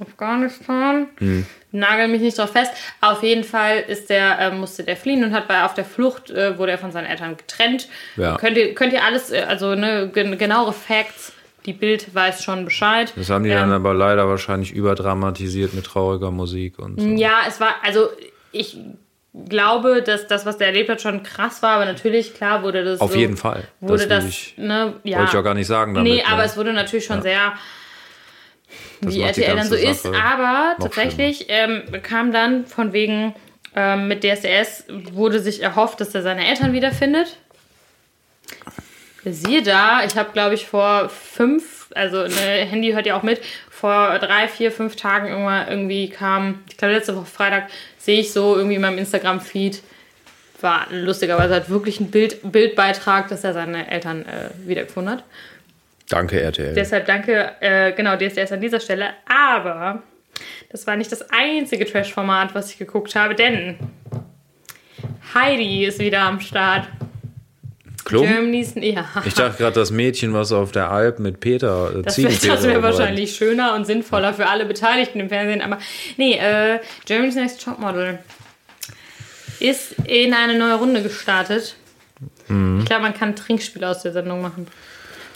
B: Afghanistan.
A: Mhm.
B: Nagel mich nicht drauf fest. Auf jeden Fall ist der, äh, musste der fliehen und hat bei auf der Flucht äh, wurde er von seinen Eltern getrennt.
A: Ja.
B: Könnt ihr, könnt ihr alles, äh, also ne, gen genauere Facts. Die Bild weiß schon Bescheid.
A: Das haben die
B: Ähm,
A: dann aber leider wahrscheinlich überdramatisiert mit trauriger Musik und so.
B: Ja, es war, also ich glaube, dass das, was der erlebt hat, schon krass war, aber natürlich, klar, wurde das.
A: Auf
B: so,
A: jeden Fall.
B: Wurde
A: Das
B: das,
A: ich-
B: ne, ja.
A: Wollte ich auch gar nicht sagen damit.
B: Nee, aber
A: ne?
B: es wurde natürlich schon sehr,
A: Das
B: wie RTL dann so
A: ganze
B: ist.
A: Sache
B: Aber tatsächlich ähm, kam dann von wegen ähm, mit DSDS wurde sich erhofft, dass er seine Eltern wiederfindet. Siehe da, ich habe, glaube ich, vor fünf, also ne, Handy hört ja auch mit, vor drei, vier, fünf Tagen irgendwann irgendwie kam, ich glaube letzte Woche Freitag, sehe ich so irgendwie in meinem Instagram-Feed, war lustigerweise halt wirklich ein Bild, Bildbeitrag, dass er seine Eltern äh, wiedergefunden hat.
A: Danke, RTL.
B: Deshalb danke, äh, genau, DSDS an dieser Stelle. Aber das war nicht das einzige Trash-Format, was ich geguckt habe, denn Heidi ist wieder am Start.
A: Klum?
B: Germany's, ja.
A: Ich dachte gerade, das Mädchen, was auf der Alp mit Peter äh,
B: Das wäre wär wahrscheinlich schöner und sinnvoller für alle Beteiligten im Fernsehen. Aber nee, äh, Germany's Next Topmodel ist in eine neue Runde gestartet.
A: Mhm.
B: Ich glaube, man kann ein Trinkspiel aus der Sendung machen.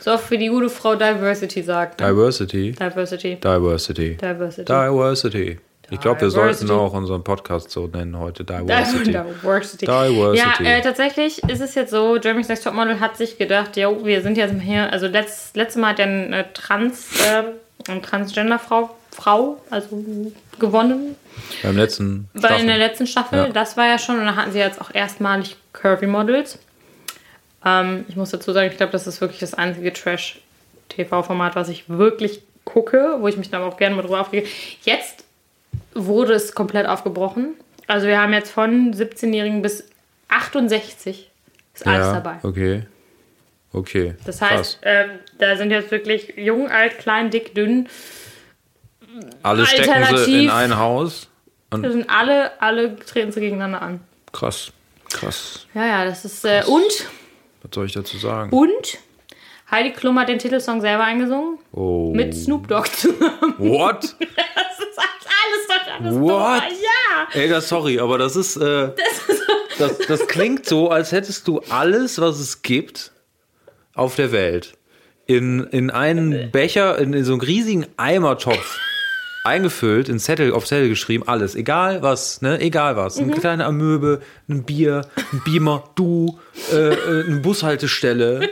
B: So oft wie die gute Frau Diversity sagt. Ne?
A: Diversity.
B: Diversity.
A: Diversity.
B: Diversity.
A: Diversity. Ich glaube, wir sollten auch unseren Podcast so nennen heute. Diversity.
B: Diversity.
A: Diversity.
B: Ja, äh, tatsächlich ist es jetzt so, Jeremy's Next Topmodel hat sich gedacht, jo, wir sind jetzt hier, also letzt, letztes Mal hat ja eine Trans, äh, eine Transgender-Frau, Frau, also gewonnen
A: Beim letzten
B: bei in der
A: Staffel.
B: letzten Staffel.
A: Ja.
B: Das war ja schon, und da hatten sie jetzt auch erstmalig Curvy Models. Ähm, ich muss dazu sagen, ich glaube, das ist wirklich das einzige Trash-TV-Format, was ich wirklich gucke, wo ich mich dann aber auch gerne mal drüber aufrege. Jetzt wurde es komplett aufgebrochen. Also wir haben jetzt von 17-Jährigen bis 68 ist alles
A: ja,
B: dabei.
A: Okay. Okay.
B: Das heißt, ähm, da sind jetzt wirklich jung, alt, klein, dick, dünn.
A: alle stecken sie in ein Haus.
B: Da sind alle, alle treten sie gegeneinander an.
A: Krass. Krass.
B: Ja, ja, das ist. Äh, und
A: Was soll ich dazu sagen?
B: Und Heidi Klum hat den Titelsong selber eingesungen.
A: Oh.
B: Mit Snoop Dogg zusammen.
A: What? (laughs)
B: Das ist alles doch alles
A: What?
B: Ja.
A: Ey, das, sorry, aber das ist, äh, (laughs) das, das klingt so, als hättest du alles, was es gibt auf der Welt in, in einen Becher, in, in so einen riesigen Eimertopf eingefüllt, in Zettel, auf Zettel geschrieben, alles, egal was, ne, egal was. Eine kleine Amöbe, ein Bier, ein Beamer, du, äh, äh, eine Bushaltestelle,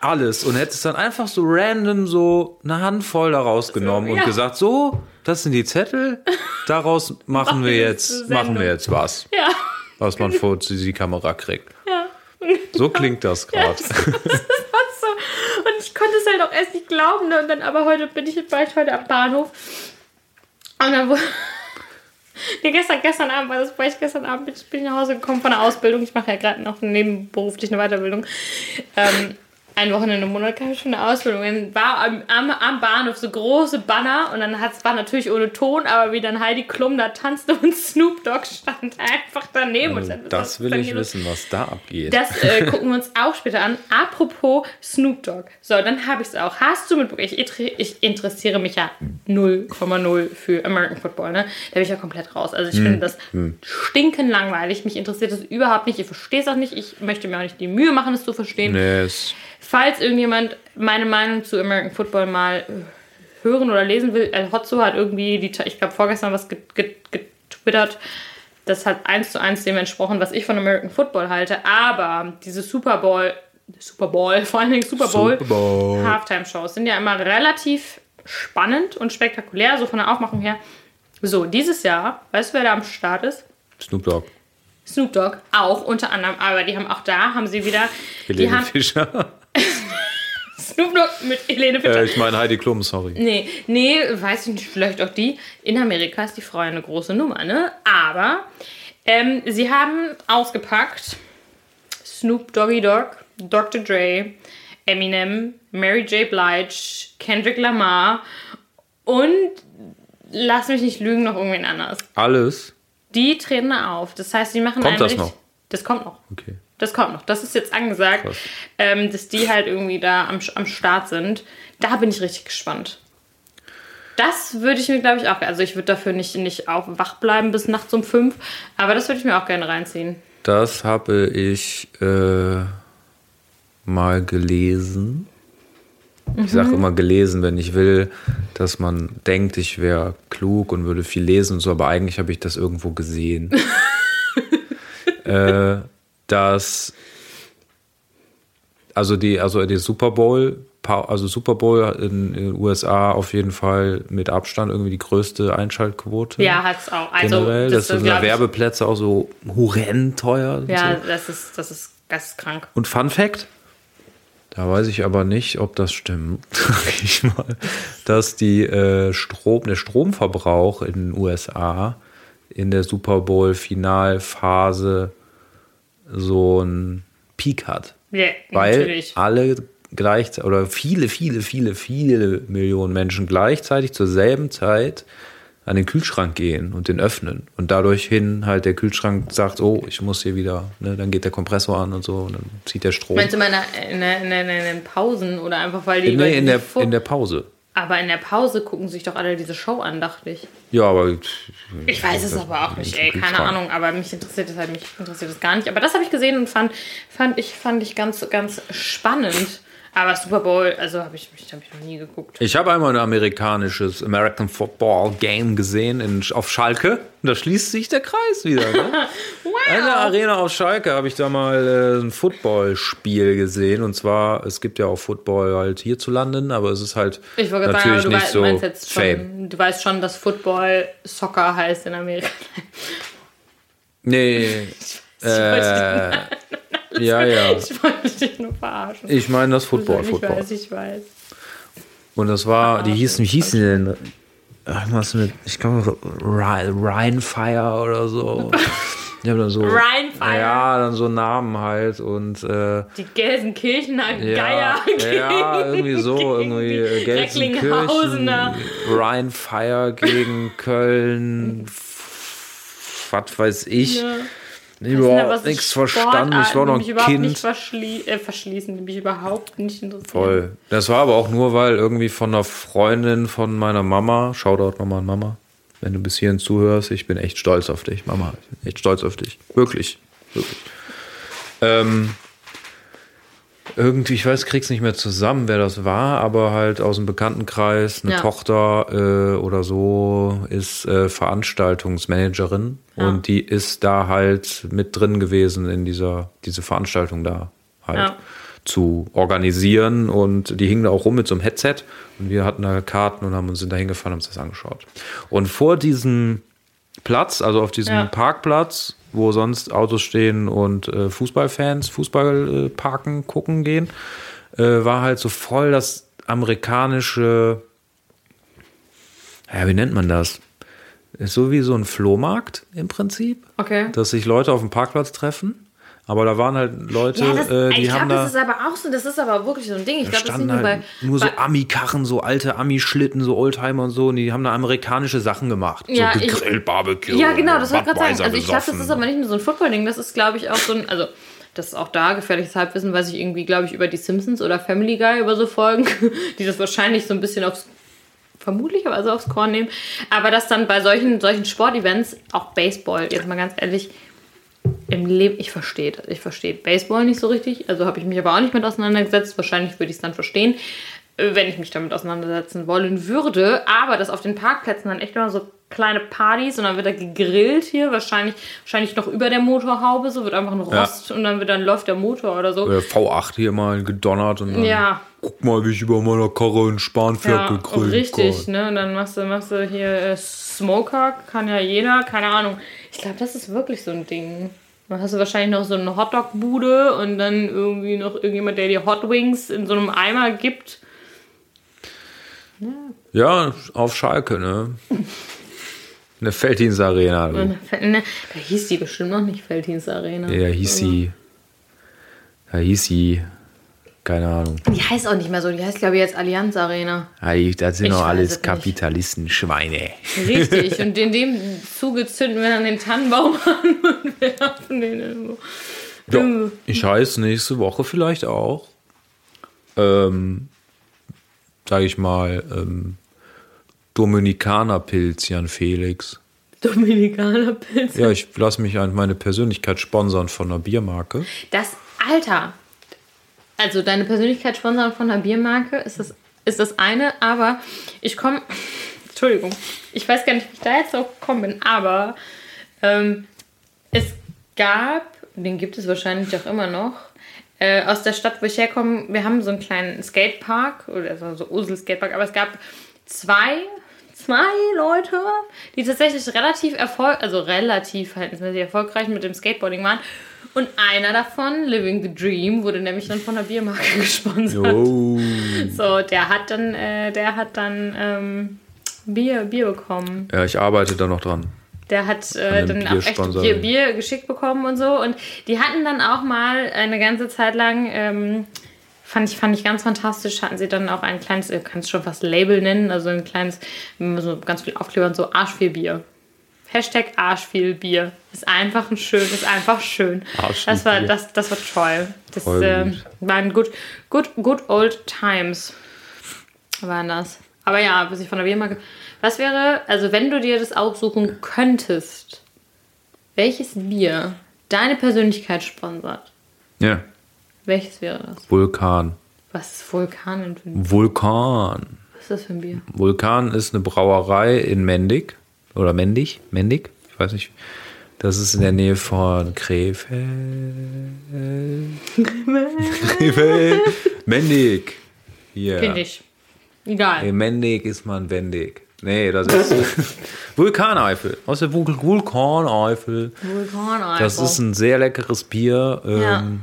A: alles. Und hättest dann einfach so random so eine Handvoll da rausgenommen
B: So,
A: und
B: ja.
A: gesagt, so, das sind die Zettel, daraus machen wir jetzt, machen wir jetzt was,
B: Ja.
A: was man vor die Kamera kriegt.
B: Ja.
A: So klingt das gerade. (laughs)
B: so. Und ich konnte es halt auch erst nicht glauben. Ne? Und dann aber heute bin ich, war ich heute am Bahnhof. Und dann wurde. Nee, gestern, gestern Abend war das, war ich gestern Abend bin ich, bin ich nach Hause gekommen von der Ausbildung. Ich mache ja gerade noch nebenberuflich eine Weiterbildung. Ähm, ein Wochenende im Monat kam ich schon eine Ausbildung. Dann war am, am, am Bahnhof so große Banner und dann hat's, war natürlich ohne Ton, aber wie dann Heidi Klum da tanzte und (laughs) Snoop Dogg stand einfach daneben. und dann-
A: Äh, Das will ich wissen, was da abgeht.
B: Das äh, (laughs) gucken wir uns auch später an. Apropos Snoop Dogg. So, dann habe ich es auch. Hast du mitbekommen? Ich, ich interessiere mich ja 0,0 für American Football. Ne? Da bin ich ja komplett raus. Also ich
A: Hm.
B: finde das stinken langweilig. Mich interessiert das überhaupt nicht. Ich verstehe es auch nicht. Ich möchte mir auch nicht die Mühe machen, es zu verstehen.
A: nee, es,
B: Falls irgendjemand meine Meinung zu American Football mal hören oder lesen will, äh, Hotzo hat irgendwie, die, ich glaube vorgestern was get- get- getwittert, das hat eins zu eins dem entsprochen, was ich von American Football halte, aber diese Super Bowl, Super Bowl, (laughs) vor allen Dingen Super Bowl,
A: Bowl.
B: Halftime-Shows sind ja immer relativ spannend und spektakulär, so von der Aufmachung her. So, dieses Jahr, weißt du, wer da am Start ist?
A: Snoop Dogg.
B: Snoop Dogg, auch unter anderem, aber die haben auch da, haben sie wieder, die
A: Helene
B: haben
A: Fischer. (laughs)
B: Snoop Dogg mit Helene Fischer.
A: äh, ich meine Heidi Klum, sorry.
B: Nee, nee, weiß ich nicht, vielleicht auch die. In Amerika ist die Frau eine große Nummer, ne? Aber ähm, sie haben ausgepackt Snoop Doggy Dogg, Dr. Dre, Eminem, Mary J. Blige, Kendrick Lamar und lass mich nicht lügen, noch irgendwen anders.
A: Alles?
B: Die treten da auf. Das heißt, sie machen
A: Kommt das noch?
B: Das kommt noch.
A: Okay.
B: Das kommt noch. Das ist jetzt angesagt, ähm, dass die halt irgendwie da am, am Start sind. Da bin ich richtig gespannt. Das würde ich mir, glaube ich, auch. Also, ich würde dafür nicht, nicht auf wach bleiben bis nachts um fünf. Aber das würde ich mir auch gerne reinziehen.
A: Das habe ich äh, mal gelesen. Ich sage
B: Mhm.
A: immer gelesen, wenn ich will, dass man denkt, ich wäre klug und würde viel lesen und so, aber eigentlich habe ich das irgendwo gesehen. (laughs) äh, dass also die, also die Super Bowl, also Super Bowl in, den USA auf jeden Fall mit Abstand irgendwie die größte Einschaltquote.
B: Ja, hat es auch. Also,
A: generell. Das, sind
B: glaub
A: ja Werbeplätze auch so horrend teuer.
B: Ja,
A: so.
B: das ist, das ist geisteskrank.
A: Und Fun Fact, da weiß ich aber nicht, ob das stimmt, (laughs) sag ich mal, dass die äh, Strom, der Stromverbrauch in den USA in der Super Bowl Finalphase so einen Peak hat.
B: Ja,
A: Weil
B: natürlich.
A: alle gleichzeitig oder viele, viele, viele, viele Millionen Menschen gleichzeitig zur selben Zeit an den Kühlschrank gehen und den öffnen. Und dadurch hin halt der Kühlschrank sagt, oh, ich muss hier wieder, ne, dann geht der Kompressor an und so und dann zieht der Strom.
B: Meinst du mal in, den Pausen oder einfach weil die.
A: nee, in der, in der Pause.
B: Aber in der Pause gucken sich doch alle diese Show an, dachte ich.
A: Ja, aber
B: Ich weiß es aber auch nicht, ey, keine
A: Kühlschrank.
B: Ahnung, aber mich interessiert das halt, mich interessiert das gar nicht. Aber das habe ich gesehen und fand, fand ich, fand ich ganz, ganz spannend. Aber Super Bowl, also habe ich, hab ich noch nie geguckt.
A: Ich habe einmal ein amerikanisches American Football Game gesehen in, auf Schalke. Und da schließt sich der Kreis wieder. Ne? (laughs) In der Arena auf Schalke habe ich da mal äh, ein Footballspiel gesehen. Und zwar, es gibt ja auch Football halt hierzulande, aber es ist halt
B: Ich
A: natürlich
B: sagen,
A: nicht so Fame.
B: schon, du weißt schon, dass Football Soccer heißt in Amerika.
A: Nee. (laughs) Äh, (laughs) ja, (laughs) ja.
B: Ich wollte dich nur verarschen.
A: Ich meine das Football,
B: ich
A: Football.
B: weiß, ich weiß.
A: Und das war, die hießen, wie hießen die denn? Irgendwas mit, ich glaube, Rheinfire oder so. (laughs) Die haben dann so.
B: Rheinfire.
A: Ja, dann so Namen halt und äh,
B: Die Gelsenkirchener
A: ja,
B: Geier gegen,
A: ja, irgendwie so, irgendwie
B: die
A: Gelsenkirchen. Rheinfire gegen Köln, (laughs) was weiß ich.
B: Ja.
A: Überhaupt
B: was
A: nichts verstanden. Ich war noch
B: mich
A: ein
B: überhaupt nicht
A: Kind.
B: verschlie äh, verschließen, die mich überhaupt nicht interessieren.
A: Voll. Das war aber auch nur, weil irgendwie von einer Freundin von meiner Mama, Shoutout nochmal an Mama, wenn du bis hierhin zuhörst, ich bin echt stolz auf dich, Mama. Ich bin echt stolz auf dich. Wirklich. Wirklich. Ähm, irgendwie, ich weiß, krieg's nicht mehr zusammen, wer das war, aber halt aus dem Bekanntenkreis, eine
B: Ja.
A: Tochter äh, oder so ist äh, Veranstaltungsmanagerin
B: Ja.
A: und die ist da halt mit drin gewesen in dieser diese Veranstaltung da halt
B: Ja.
A: zu organisieren und die hingen da auch rum mit so einem Headset und wir hatten da Karten und haben uns sind da hingefahren und haben uns das angeschaut. Und vor diesem Platz, also auf diesem
B: Ja.
A: Parkplatz, wo sonst Autos stehen und äh, Fußballfans Fußball äh, parken, gucken gehen, äh, war halt so voll das amerikanische, ja, wie nennt man das? Ist so wie so ein Flohmarkt im Prinzip,
B: Okay.
A: dass sich Leute auf dem Parkplatz treffen. Aber da waren halt Leute,
B: Ja, das,
A: äh, die
B: ich
A: haben
B: glaube,
A: da.
B: das ist aber auch so, das ist aber wirklich so ein Ding. Ich glaube, das ist nicht
A: standen
B: nur
A: halt
B: bei.
A: nur so Ami-Karren, so alte Ami-Schlitten, so Oldtimer und so, und die haben da amerikanische Sachen gemacht.
B: Ja,
A: so
B: ich-
A: gegrillt, Barbecue.
B: Ja, genau, das wollte ich gerade sagen. Also ich glaube, das ist aber nicht nur so ein Football-Ding, das ist, glaube ich, auch so ein, also das ist auch da gefährliches Halbwissen, weiß ich irgendwie, glaube ich, über die Simpsons oder Family Guy über so Folgen, (laughs) die das wahrscheinlich so ein bisschen aufs vermutlicherweise aufs Korn nehmen, aber dass dann bei solchen, solchen Sportevents, auch Baseball, jetzt mal ganz ehrlich, im Leben, ich verstehe das, ich verstehe Baseball nicht so richtig, also habe ich mich aber auch nicht mit auseinandergesetzt, wahrscheinlich würde ich es dann verstehen, äh, wenn ich mich damit auseinandersetzen wollen würde, aber dass auf den Parkplätzen dann echt immer so kleine Partys und dann wird da gegrillt hier, wahrscheinlich, wahrscheinlich noch über der Motorhaube, so wird einfach ein Rost und dann wird dann läuft der Motor oder so.
A: Äh, V8 hier mal gedonnert und dann
B: Ja.
A: guck mal, wie ich über meiner Karre in Spanferkel
B: Ja,
A: gegrillt
B: richtig,
A: Gott.
B: ne? Und dann machst du, machst du hier äh, Smoker, kann ja jeder, keine Ahnung. Ich glaube, das ist wirklich so ein Ding. Dann hast du wahrscheinlich noch so eine Hotdog-Bude und dann irgendwie noch irgendjemand, der dir Hot Wings in so einem Eimer gibt.
A: Ja, auf Schalke, ne? Eine Felddienst Arena. (laughs)
B: ne, da hieß die bestimmt noch nicht Felddienst Arena.
A: Ja, hieß sie. Da hieß sie. Keine Ahnung.
B: Die heißt auch nicht mehr so, die heißt, glaube ich, jetzt Allianz Arena.
A: Ja, die- Das sind
B: Ich
A: doch alles. Kapitalistenschweine.
B: Richtig. (laughs) und in dem Zuge zünden wir dann den Tannenbaum an und werfen den irgendwo.
A: Ja, ich heiße nächste Woche vielleicht auch. Ähm, sag ich mal, ähm, Dominikanerpilz, Jan Felix.
B: Dominikaner Pilz.
A: Ja, ich lasse mich an meine Persönlichkeit sponsern von einer Biermarke.
B: Das, Alter, also deine Persönlichkeit sponsern von einer Biermarke ist das, ist das eine, aber ich komme, (laughs) Entschuldigung, ich weiß gar nicht, wie ich da jetzt drauf gekommen bin, aber ähm, es gab, den gibt es wahrscheinlich auch immer noch, äh, aus der Stadt, wo ich herkomme, wir haben so einen kleinen Skatepark, oder so, so Ursel Skatepark, aber es gab zwei, zwei Leute, die tatsächlich relativ erfolg, also relativ verhältnismäßig erfolgreich mit dem Skateboarding waren. Und einer davon, Living the Dream, wurde nämlich dann von der Biermarke (laughs) gesponsert.
A: Oh.
B: So, der hat dann, äh, der hat dann ähm, Bier, Bier bekommen.
A: Ja, ich arbeite da noch dran.
B: Der hat äh, dann auch echt. Bier, Bier geschickt bekommen und so. Und die hatten dann auch mal eine ganze Zeit lang, ähm, fand, ich, fand ich ganz fantastisch, hatten sie dann auch ein kleines, ihr kannst schon fast Label nennen, also ein kleines, so ganz viel Aufkleber und so, Arschvielbier. Hashtag Arschvielbier. Ist einfach ein schön, ist einfach schön. Das war, das, das war toll. Das äh,
A: gut.
B: waren good, good, good old times. Waren das. Aber ja, bis ich von der Biermarke. Was wäre, also wenn du dir das aussuchen könntest, welches Bier deine Persönlichkeit sponsert,
A: Ja,
B: welches wäre das?
A: Vulkan.
B: Was ist Vulkan
A: Vulkan.
B: was ist das für ein Bier?
A: Vulkan ist eine Brauerei in Mendig. Oder Mendig? Mendig? Ich weiß nicht. Das ist in der Nähe von Krefeld. Krefeld. (laughs) Mendig. Hier.
B: Finde ich. Egal.
A: Nee, Mendig ist man wendig. Nee, das ist (laughs) Vulkaneifel. Aus der Vul Vulkaneifel.
B: Vulkan einfach.
A: Das ist ein sehr leckeres Bier.
B: Ja.
A: Ähm,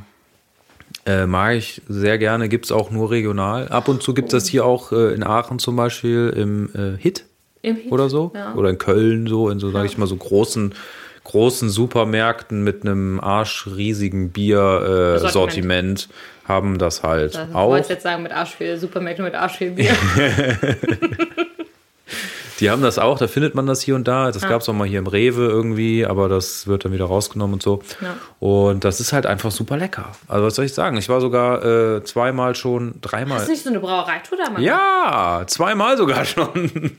A: äh, mag ich sehr gerne. Gibt es auch nur regional. Ab und zu gibt es das hier auch äh, in Aachen zum Beispiel im äh, Hit, oder so.
B: ja.
A: Oder in Köln so, in so, sage ich mal, so großen, großen Supermärkten mit einem arschriesigen Bier-Sortiment äh, haben das halt
B: ich
A: auch.
B: wollte jetzt sagen mit Arschviel, Supermärkte mit Arschviel-Bier. (laughs)
A: Die haben das auch, da findet man das hier und da. Das
B: Ja.
A: gab es auch mal hier im Rewe irgendwie, aber das wird dann wieder rausgenommen und so.
B: Ja.
A: Und das ist halt einfach super lecker. Also was soll ich sagen? Ich war sogar äh, zweimal schon, dreimal.
B: Du nicht so eine Brauereitour da mal?
A: Ja, zweimal sogar schon.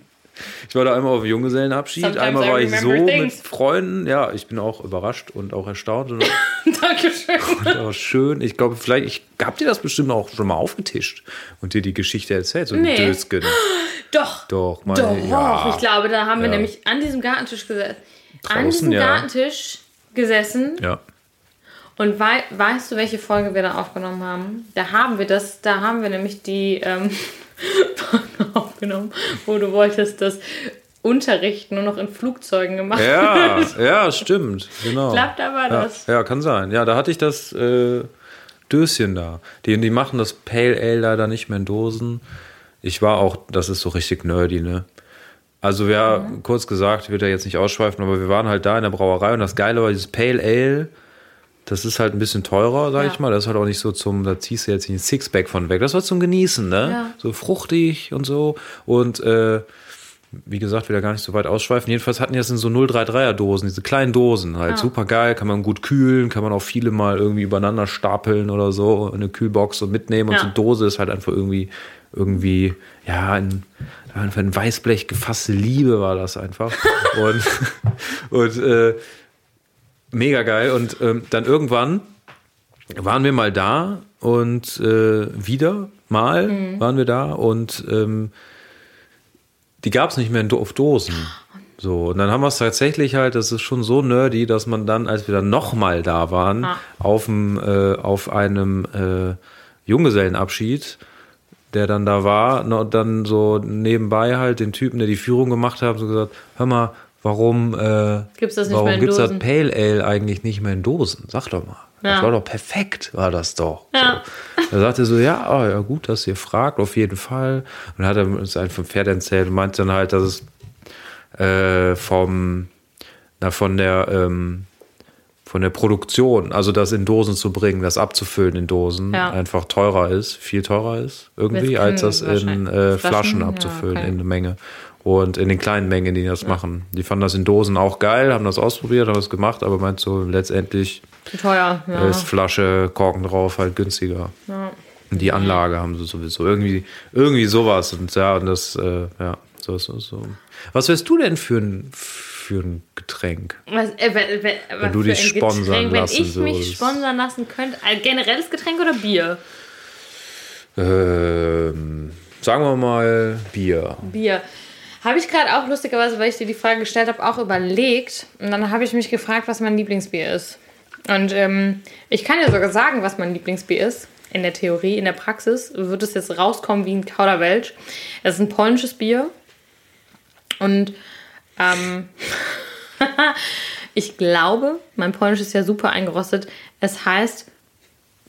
A: Ich war da einmal auf Junggesellenabschied,
B: Sometimes
A: einmal war ich so
B: remember
A: mit
B: things.
A: Freunden. Ja, ich bin auch überrascht und auch erstaunt und (laughs)
B: Dankeschön.
A: auch schön. Ich glaube, vielleicht, ich hab dir das bestimmt auch schon mal aufgetischt und dir die Geschichte erzählt, so
B: Nee.
A: ein Dösken. (gasps)
B: Doch.
A: Doch, meine,
B: Doch,
A: ja.
B: ich glaube, da haben wir
A: Ja.
B: nämlich an diesem Gartentisch gesessen. An
A: Draußen,
B: diesem
A: ja.
B: Gartentisch gesessen.
A: Ja.
B: Und wei weißt du, welche Folge wir da aufgenommen haben? Da haben wir das, da haben wir nämlich die ähm, (laughs) Folge aufgenommen, wo du wolltest, dass Unterricht nur noch in Flugzeugen gemacht
A: Ja,
B: wird.
A: ja, stimmt. Genau.
B: Da war
A: ja,
B: das.
A: ja, kann sein. Ja, da hatte ich das äh, Döschen da. Die, die machen das Pale Ale leider nicht mehr in Dosen. Ich war auch, das ist so richtig nerdy, ne? Also wir,
B: Mhm.
A: kurz gesagt, ich will da jetzt nicht ausschweifen, aber wir waren halt da in der Brauerei und das Geile war dieses Pale Ale, das ist halt ein bisschen teurer, sag
B: Ja.
A: ich mal. Das ist halt auch nicht so zum, da ziehst du jetzt nicht ein Sixpack von weg. Das war zum Genießen, ne?
B: Ja.
A: So fruchtig und so. Und äh, wie gesagt, will da gar nicht so weit ausschweifen. Jedenfalls hatten die das in so 033er Dosen, diese kleinen Dosen, halt
B: Ah.
A: super geil, kann man gut kühlen, kann man auch viele mal irgendwie übereinander stapeln oder so, in eine Kühlbox und mitnehmen. Und
B: Ja.
A: so eine Dose ist halt einfach irgendwie, irgendwie, ja, ein, einfach ein Weißblech gefasste Liebe war das einfach. (laughs) und (laughs) und äh, mega geil. Und ähm, dann irgendwann waren wir mal da und äh, wieder mal
B: Mhm.
A: waren wir da und ähm, die gab es nicht mehr in, auf Dosen. So, und dann haben wir es tatsächlich halt, das ist schon so nerdy, dass man dann, als wir dann nochmal da waren,
B: Ah.
A: auf, dem, äh, auf einem äh, Junggesellenabschied, der dann da war, no, dann so nebenbei halt den Typen, der die Führung gemacht hat, so gesagt, hör mal, warum, äh,
B: Gibt's das nicht
A: warum
B: mehr in
A: gibt's das
B: Dosen?
A: Pale Ale eigentlich nicht mehr in Dosen? Sag doch mal. Das
B: Ja.
A: war doch perfekt, war das doch.
B: Ja.
A: So. Da sagte er so, ja, oh, ja gut, dass ihr fragt, auf jeden Fall. Und dann hat er uns einen vom Pferd erzählt und meinte dann halt, dass es äh, vom, na, von der, ähm, von der Produktion, also das in Dosen zu bringen, das abzufüllen in Dosen,
B: Ja.
A: einfach teurer ist, viel teurer ist irgendwie,
B: Das
A: als das in äh, Flaschen,
B: Flaschen,
A: abzufüllen
B: okay.
A: in der Menge. Und in den kleinen Mengen, die das machen. Die fanden das in Dosen auch geil, haben das ausprobiert, haben das gemacht, aber meint so, letztendlich
B: Zu teuer. Ja.
A: ist Flasche, Korken drauf halt günstiger. Und die Anlage haben sie sowieso. Irgendwie, irgendwie sowas. Und ja, und das, äh, ja, so es so. Was wärst du denn für ein, für ein Getränk?
B: Was, äh, wenn, wenn, was
A: du dich sponsern
B: Getränk,
A: lassen
B: Wenn ich mich
A: würdest.
B: sponsern lassen könnte, ein generelles Getränk oder Bier?
A: Ähm, sagen wir mal Bier.
B: Bier. Habe ich gerade auch lustigerweise, weil ich dir die Frage gestellt habe, auch überlegt. Und dann habe ich mich gefragt, was mein Lieblingsbier ist. Und ähm, ich kann dir sogar sagen, was mein Lieblingsbier ist. In der Theorie, in der Praxis wird es jetzt rauskommen wie ein Kauderwelsch. Es ist ein polnisches Bier. Und ähm, (laughs) ich glaube, mein Polnisch ist ja super eingerostet. Es heißt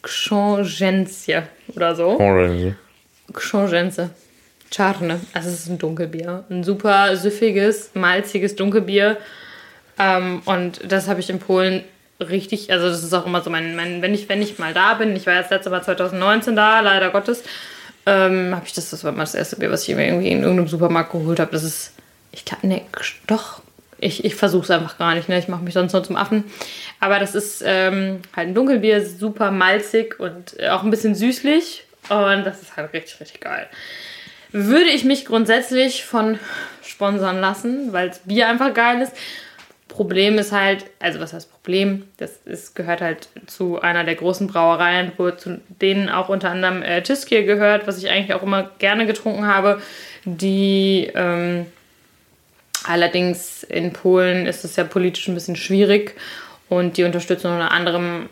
B: Książęcie oder so.
A: Orange.
B: Czarne. Also es ist ein Dunkelbier. Ein super süffiges, malziges Dunkelbier. Ähm, und das habe ich in Polen richtig, also das ist auch immer so mein, mein wenn ich, wenn ich mal da bin, ich war jetzt letztes Mal 2019 da, leider Gottes, ähm, habe ich das, das war mal das erste Bier, was ich mir irgendwie in irgendeinem Supermarkt geholt habe. Das ist, ich glaube, ne, doch, ich, ich versuche es einfach gar nicht, ne? ich mache mich sonst nur zum Affen. Aber das ist ähm, halt ein Dunkelbier, super malzig und auch ein bisschen süßlich. Und das ist halt richtig, richtig geil. Würde ich mich grundsätzlich von sponsern lassen, weil das Bier einfach geil ist. Problem ist halt, also was heißt Problem? Das ist, gehört halt zu einer der großen Brauereien, wo zu denen auch unter anderem äh, Tiskier gehört, was ich eigentlich auch immer gerne getrunken habe. Die ähm, allerdings in Polen ist es ja politisch ein bisschen schwierig und die unterstützen unter anderem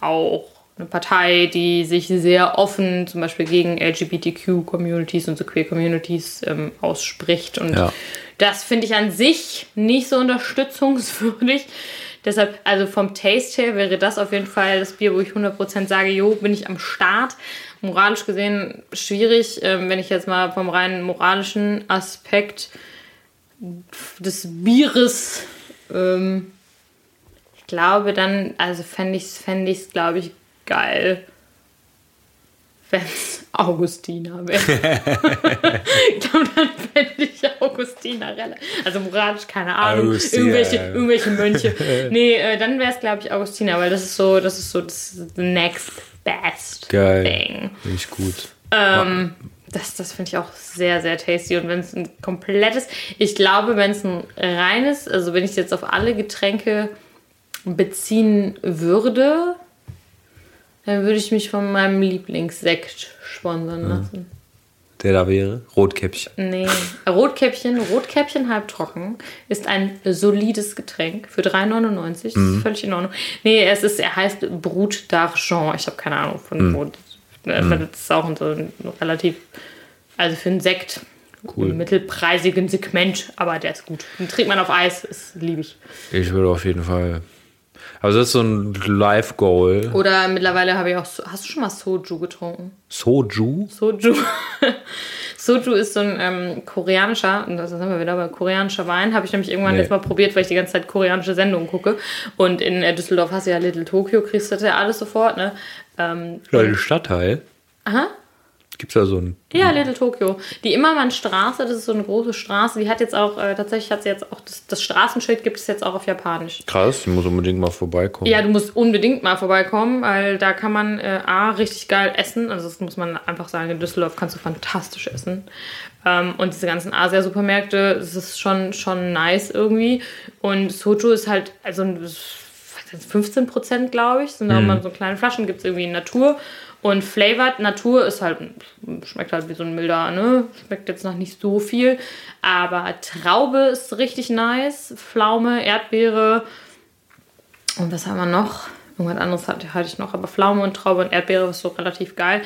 B: auch eine Partei, die sich sehr offen zum Beispiel gegen LGBTQ-Communities und so Queer-Communities ähm, ausspricht. Und
A: Ja.
B: das finde ich an sich nicht so unterstützungswürdig. (laughs) Deshalb, also vom Taste her wäre das auf jeden Fall das Bier, wo ich 100% sage, jo, bin ich am Start. Moralisch gesehen schwierig, ähm, wenn ich jetzt mal vom rein moralischen Aspekt des Bieres, ähm, ich glaube dann, also fände ich es, fänd ich's, glaube ich, geil, wenn es Augustiner wäre. (laughs) ich glaube, dann fände ich Augustiner relativ. Also moralisch, keine Ahnung.
A: Augustiner.
B: Irgendwelche, irgendwelche Mönche. nee, äh, dann wäre es, glaube ich, Augustiner, weil das ist so, das ist so das the next best
A: Geil.
B: thing.
A: Finde ich gut.
B: Ähm, Das, das finde ich auch sehr, sehr tasty. Und wenn es ein komplettes, ich glaube, wenn es ein reines, also wenn ich jetzt auf alle Getränke beziehen würde, dann würde ich mich von meinem Lieblingssekt sponsern lassen.
A: Der da wäre? Rotkäppchen.
B: Nee, Rotkäppchen, Rotkäppchen halbtrocken ist ein solides Getränk für 3,99. Das ist völlig in Ordnung. Nee, es ist, er heißt Brut d'Argent. Ich habe keine Ahnung von wo. Das ist auch so ein relativ, also für einen Sekt,
A: Cool.
B: im mittelpreisigen Segment, aber der ist gut. Den trinkt man auf Eis, ist liebe ich.
A: Ich würde auf jeden Fall. Also das ist so ein Live-Goal.
B: Oder mittlerweile habe ich auch, hast du schon mal Soju getrunken?
A: Soju?
B: Soju. (laughs) Soju ist so ein ähm, koreanischer, und das sind wir wieder bei koreanischer Wein, habe ich nämlich irgendwann
A: Nee.
B: jetzt mal probiert, weil ich die ganze Zeit koreanische Sendungen gucke. Und in äh, Düsseldorf hast du ja Little Tokyo, kriegst du das ja alles sofort, ne? Ähm,
A: Ja, ein Stadtteil.
B: aha.
A: Gibt's da so ein.
B: Ja, Little Tokyo. Die Immermannstraße, das ist so eine große Straße, die hat jetzt auch, äh, tatsächlich hat sie jetzt auch, das, das Straßenschild gibt es jetzt auch auf Japanisch.
A: Krass, ich muss unbedingt mal vorbeikommen.
B: Ja, du musst unbedingt mal vorbeikommen, weil da kann man äh, A, richtig geil essen. Also das muss man einfach sagen, in Düsseldorf kannst du fantastisch essen. Ähm, und diese ganzen Asia-Supermärkte, das ist schon, schon nice irgendwie. Und Soju ist halt, also was ist das, 15 Prozent, glaube ich, sind auch mal so kleine Flaschen, gibt es irgendwie in Natur. Und Flavored Natur ist halt, schmeckt halt wie so ein milder, ne? Schmeckt jetzt noch nicht so viel. Aber Traube ist richtig nice. Pflaume, Erdbeere, und was haben wir noch? Irgendwas anderes hatte, hatte ich noch, aber Pflaume und Traube und Erdbeere ist so relativ geil.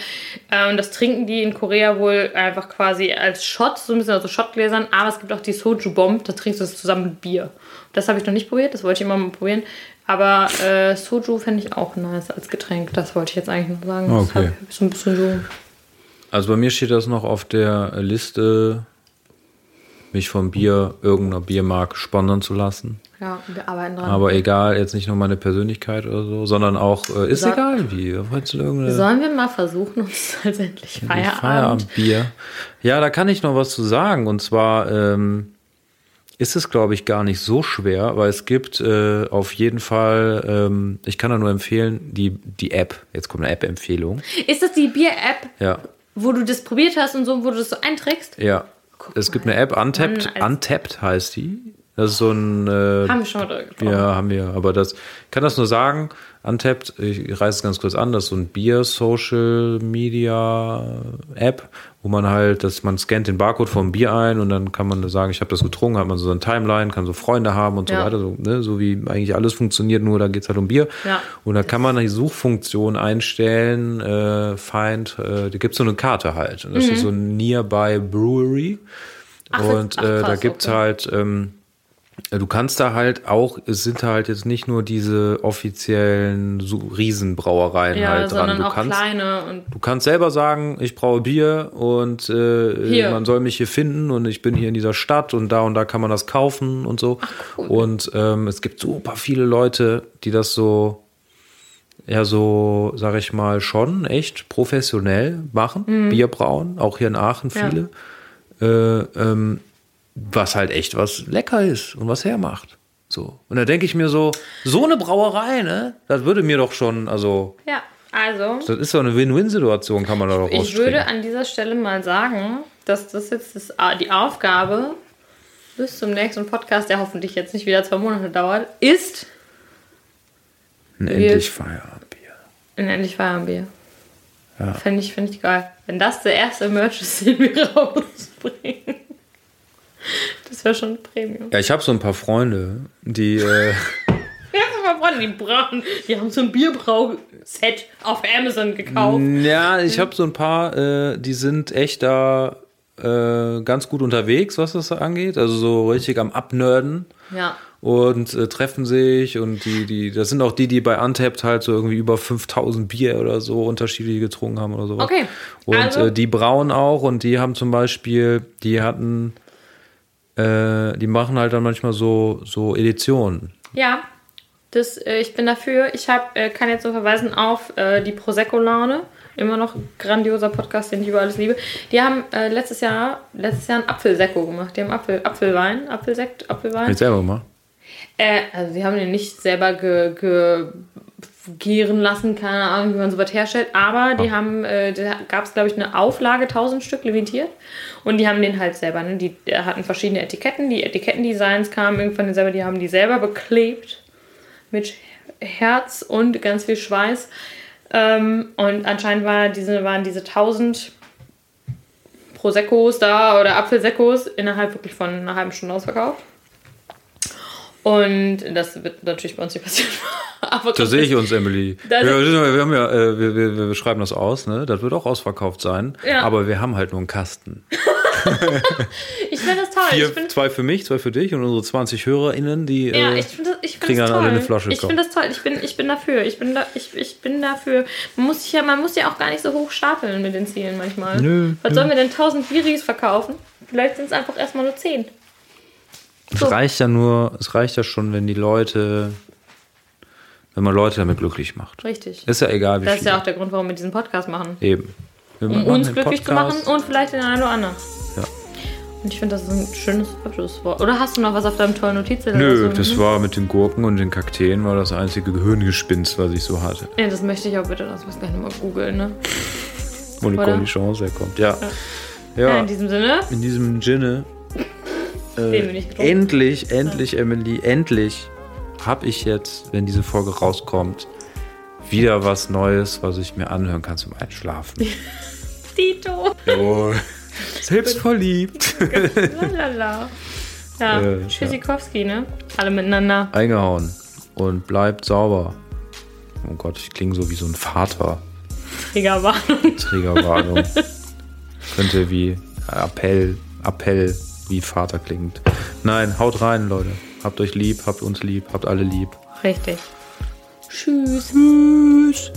B: Äh, und das trinken die in Korea wohl einfach quasi als Shot, so ein bisschen also Shotgläsern, aber es gibt auch die Soju-Bomb, da trinkst du es zusammen mit Bier. Das habe ich noch nicht probiert, das wollte ich immer mal probieren. Aber äh, Soju fände ich auch nice als Getränk, das wollte ich jetzt eigentlich nur sagen. Das
A: Okay.
B: ich so ein bisschen so.
A: Also bei mir steht das noch auf der Liste, mich vom Bier, irgendeiner Biermarke sponsern zu lassen.
B: Ja, wir arbeiten dran.
A: Aber egal, jetzt nicht nur meine Persönlichkeit oder so, sondern auch, äh, ist
B: Sag-
A: egal wie. Wolltest du irgendeine
B: Sollen wir mal versuchen, uns (laughs) als endlich Feierabend.
A: Feierabendbier. Ja, da kann ich noch was zu sagen. Und zwar ähm, ist es, glaube ich, gar nicht so schwer, weil es gibt äh, auf jeden Fall, ähm, ich kann da nur empfehlen, die, die App. Jetzt kommt eine App-Empfehlung.
B: Ist das die Bier-App,
A: Ja,
B: wo du das probiert hast und so, wo du das so einträgst?
A: ja.
B: Guck
A: es gibt
B: mal.
A: eine App, Untapped, Untapped heißt die. Das ist so ein äh,
B: Haben wir schon mal drüber gesprochen.
A: Ja, haben wir. Aber das, ich kann das nur sagen, Untapped, ich reiße es ganz kurz an, das ist so ein Bier-Social-Media-App, wo man halt, dass man scannt den Barcode vom Bier ein und dann kann man sagen, ich habe das getrunken, hat man so eine Timeline, kann so Freunde haben und so
B: Ja.
A: weiter, so, ne, so wie eigentlich alles funktioniert, nur da geht's halt um Bier.
B: Ja.
A: Und da kann man die Suchfunktion einstellen, äh, Find, äh, da gibt's so eine Karte halt. Und das ist so ein Nearby Brewery.
B: Mhm. Ach,
A: und
B: ach,
A: äh, da
B: krass,
A: gibt's
B: okay.
A: halt, ähm, Du kannst da halt auch, es sind halt jetzt nicht nur diese offiziellen Riesenbrauereien
B: Ja,
A: halt dran.
B: sondern
A: Du
B: auch
A: kannst, du kannst selber sagen, ich brauche Bier und äh, man soll mich hier finden und ich bin hier in dieser Stadt und da und da kann man das kaufen und so.
B: cool.
A: Und ähm, es gibt super viele Leute, die das so, ja, so, sag ich mal, schon echt professionell machen. Bier brauen, auch hier in Aachen
B: Mhm. Ja.
A: viele. Äh, ähm, was halt echt was lecker ist und was hermacht. So. Und da denke ich mir so, so eine Brauerei, ne? Das würde mir doch schon, also,
B: ja, also
A: das ist doch eine Win-Win-Situation, kann man da doch
B: ich würde an dieser Stelle mal sagen, dass das jetzt das, die Aufgabe bis zum nächsten Podcast, der hoffentlich jetzt nicht wieder zwei Monate dauert, ist
A: Ein endlich Feierabendbier.
B: ein endlich Feierabendbier.
A: Ja.
B: Fände ich, find ich geil. Wenn das der erste Merch ist, den wir (laughs) rausbringen. (laughs) Das wäre schon Premium.
A: Ja, ich habe so ein paar Freunde, die, äh,
B: Wir haben mal Freunde, die brauen. Die haben so ein Bierbrau-Set auf Amazon gekauft.
A: ja, ich habe so ein paar, äh, die sind echt da äh, ganz gut unterwegs, was das angeht. Also so richtig am Abnörden.
B: Ja.
A: und äh, treffen sich und die, die, das sind auch die, die bei Untapped halt so irgendwie über 5000 Bier oder so unterschiedliche getrunken haben oder so.
B: Okay,
A: Und
B: also-
A: äh, die brauen auch und die haben zum Beispiel, die hatten, äh, die machen halt dann manchmal so, so Editionen.
B: Ja, das, äh, ich bin dafür. Ich hab, äh, kann jetzt so verweisen auf äh, die Prosecco-Laune. Immer noch grandioser Podcast, den ich über alles liebe. Die haben äh, letztes Jahr letztes Jahr einen Apfelsekko gemacht. Die haben Apfel, Apfelwein, Apfelsekt, Apfelwein.
A: Jetzt selber mal.
B: Äh, also sie haben den nicht selber ge, ge, gären lassen, keine Ahnung, wie man sowas herstellt. Aber die haben, äh, da gab es, glaube ich, eine Auflage, 1000 Stück limitiert. Und die haben den halt selber, ne? Die hatten verschiedene Etiketten. Die Etikettendesigns kamen irgendwann selber, die haben die selber beklebt. Mit Herz und ganz viel Schweiß. Ähm, und anscheinend war diese, waren diese 1000 Proseccos da oder Apfelseccos innerhalb wirklich von einer halben Stunde ausverkauft. Und das wird natürlich bei uns nicht passieren. (laughs) Aber
A: Da sehe ich uns, Emily. (laughs) Wir, wir, haben ja, äh, wir, wir, wir schreiben das aus, ne? Das wird auch ausverkauft sein.
B: Ja.
A: Aber wir haben halt nur einen Kasten. (laughs)
B: Ich finde das toll.
A: Vier,
B: bin,
A: zwei für mich, zwei für dich und unsere 20 HörerInnen, die.
B: ja,
A: äh,
B: ich finde das, ich find
A: kriegen dann
B: toll.
A: alle eine Flasche
B: ich finde das toll. Ich bin, ich bin dafür. Ich bin, da, ich, ich bin dafür. Man muss, sich ja, man muss ja auch gar nicht so hoch stapeln mit den Zielen manchmal.
A: Nö,
B: Was
A: nö.
B: sollen wir denn 1000 Viris verkaufen? Vielleicht sind es einfach erstmal nur 10.
A: Es reicht ja nur, es reicht ja schon, wenn die Leute, wenn man Leute damit glücklich macht.
B: Richtig.
A: Ist ja egal, wie
B: Das ist
A: viel.
B: ja auch der Grund, warum wir diesen Podcast machen.
A: Eben. Wir
B: Um
A: machen
B: uns
A: den
B: glücklich zu machen
A: Podcast.
B: und vielleicht den einen oder anderen.
A: Ja.
B: Und ich finde, das ist ein schönes Abschlusswort. Oder hast du noch was auf deinem tollen Notizzettel?
A: Nö,
B: oder so?
A: das war mit den Gurken und den Kakteen war das einzige Gehirngespinst, was ich so hatte.
B: Ja, das möchte ich auch bitte, das muss gleich nochmal googeln, ne?
A: Wo die
B: Oder?
A: Chance herkommt. Ja.
B: Ja.
A: Ja.
B: in diesem Sinne,
A: In diesem Ginne.
B: Getrunken
A: Endlich, endlich, Emily, endlich habe ich jetzt, wenn diese Folge rauskommt, wieder was Neues, was ich mir anhören kann zum Einschlafen. (laughs)
B: Tito.
A: Jawohl. Selbstverliebt.
B: Lalala. (laughs) Ja,
A: Äh,
B: Tschüssikowski, ne? Alle miteinander.
A: Eingehauen. Und bleibt sauber. Oh Gott, ich klinge so wie so ein Vater.
B: Triggerwarnung.
A: Trägerwarnung. (laughs) Könnte wie Appell, Appell wie Vater klingt. Nein, haut rein, Leute. Habt euch lieb, habt uns lieb, habt alle lieb.
B: Richtig. Tschüss.
A: Tschüss.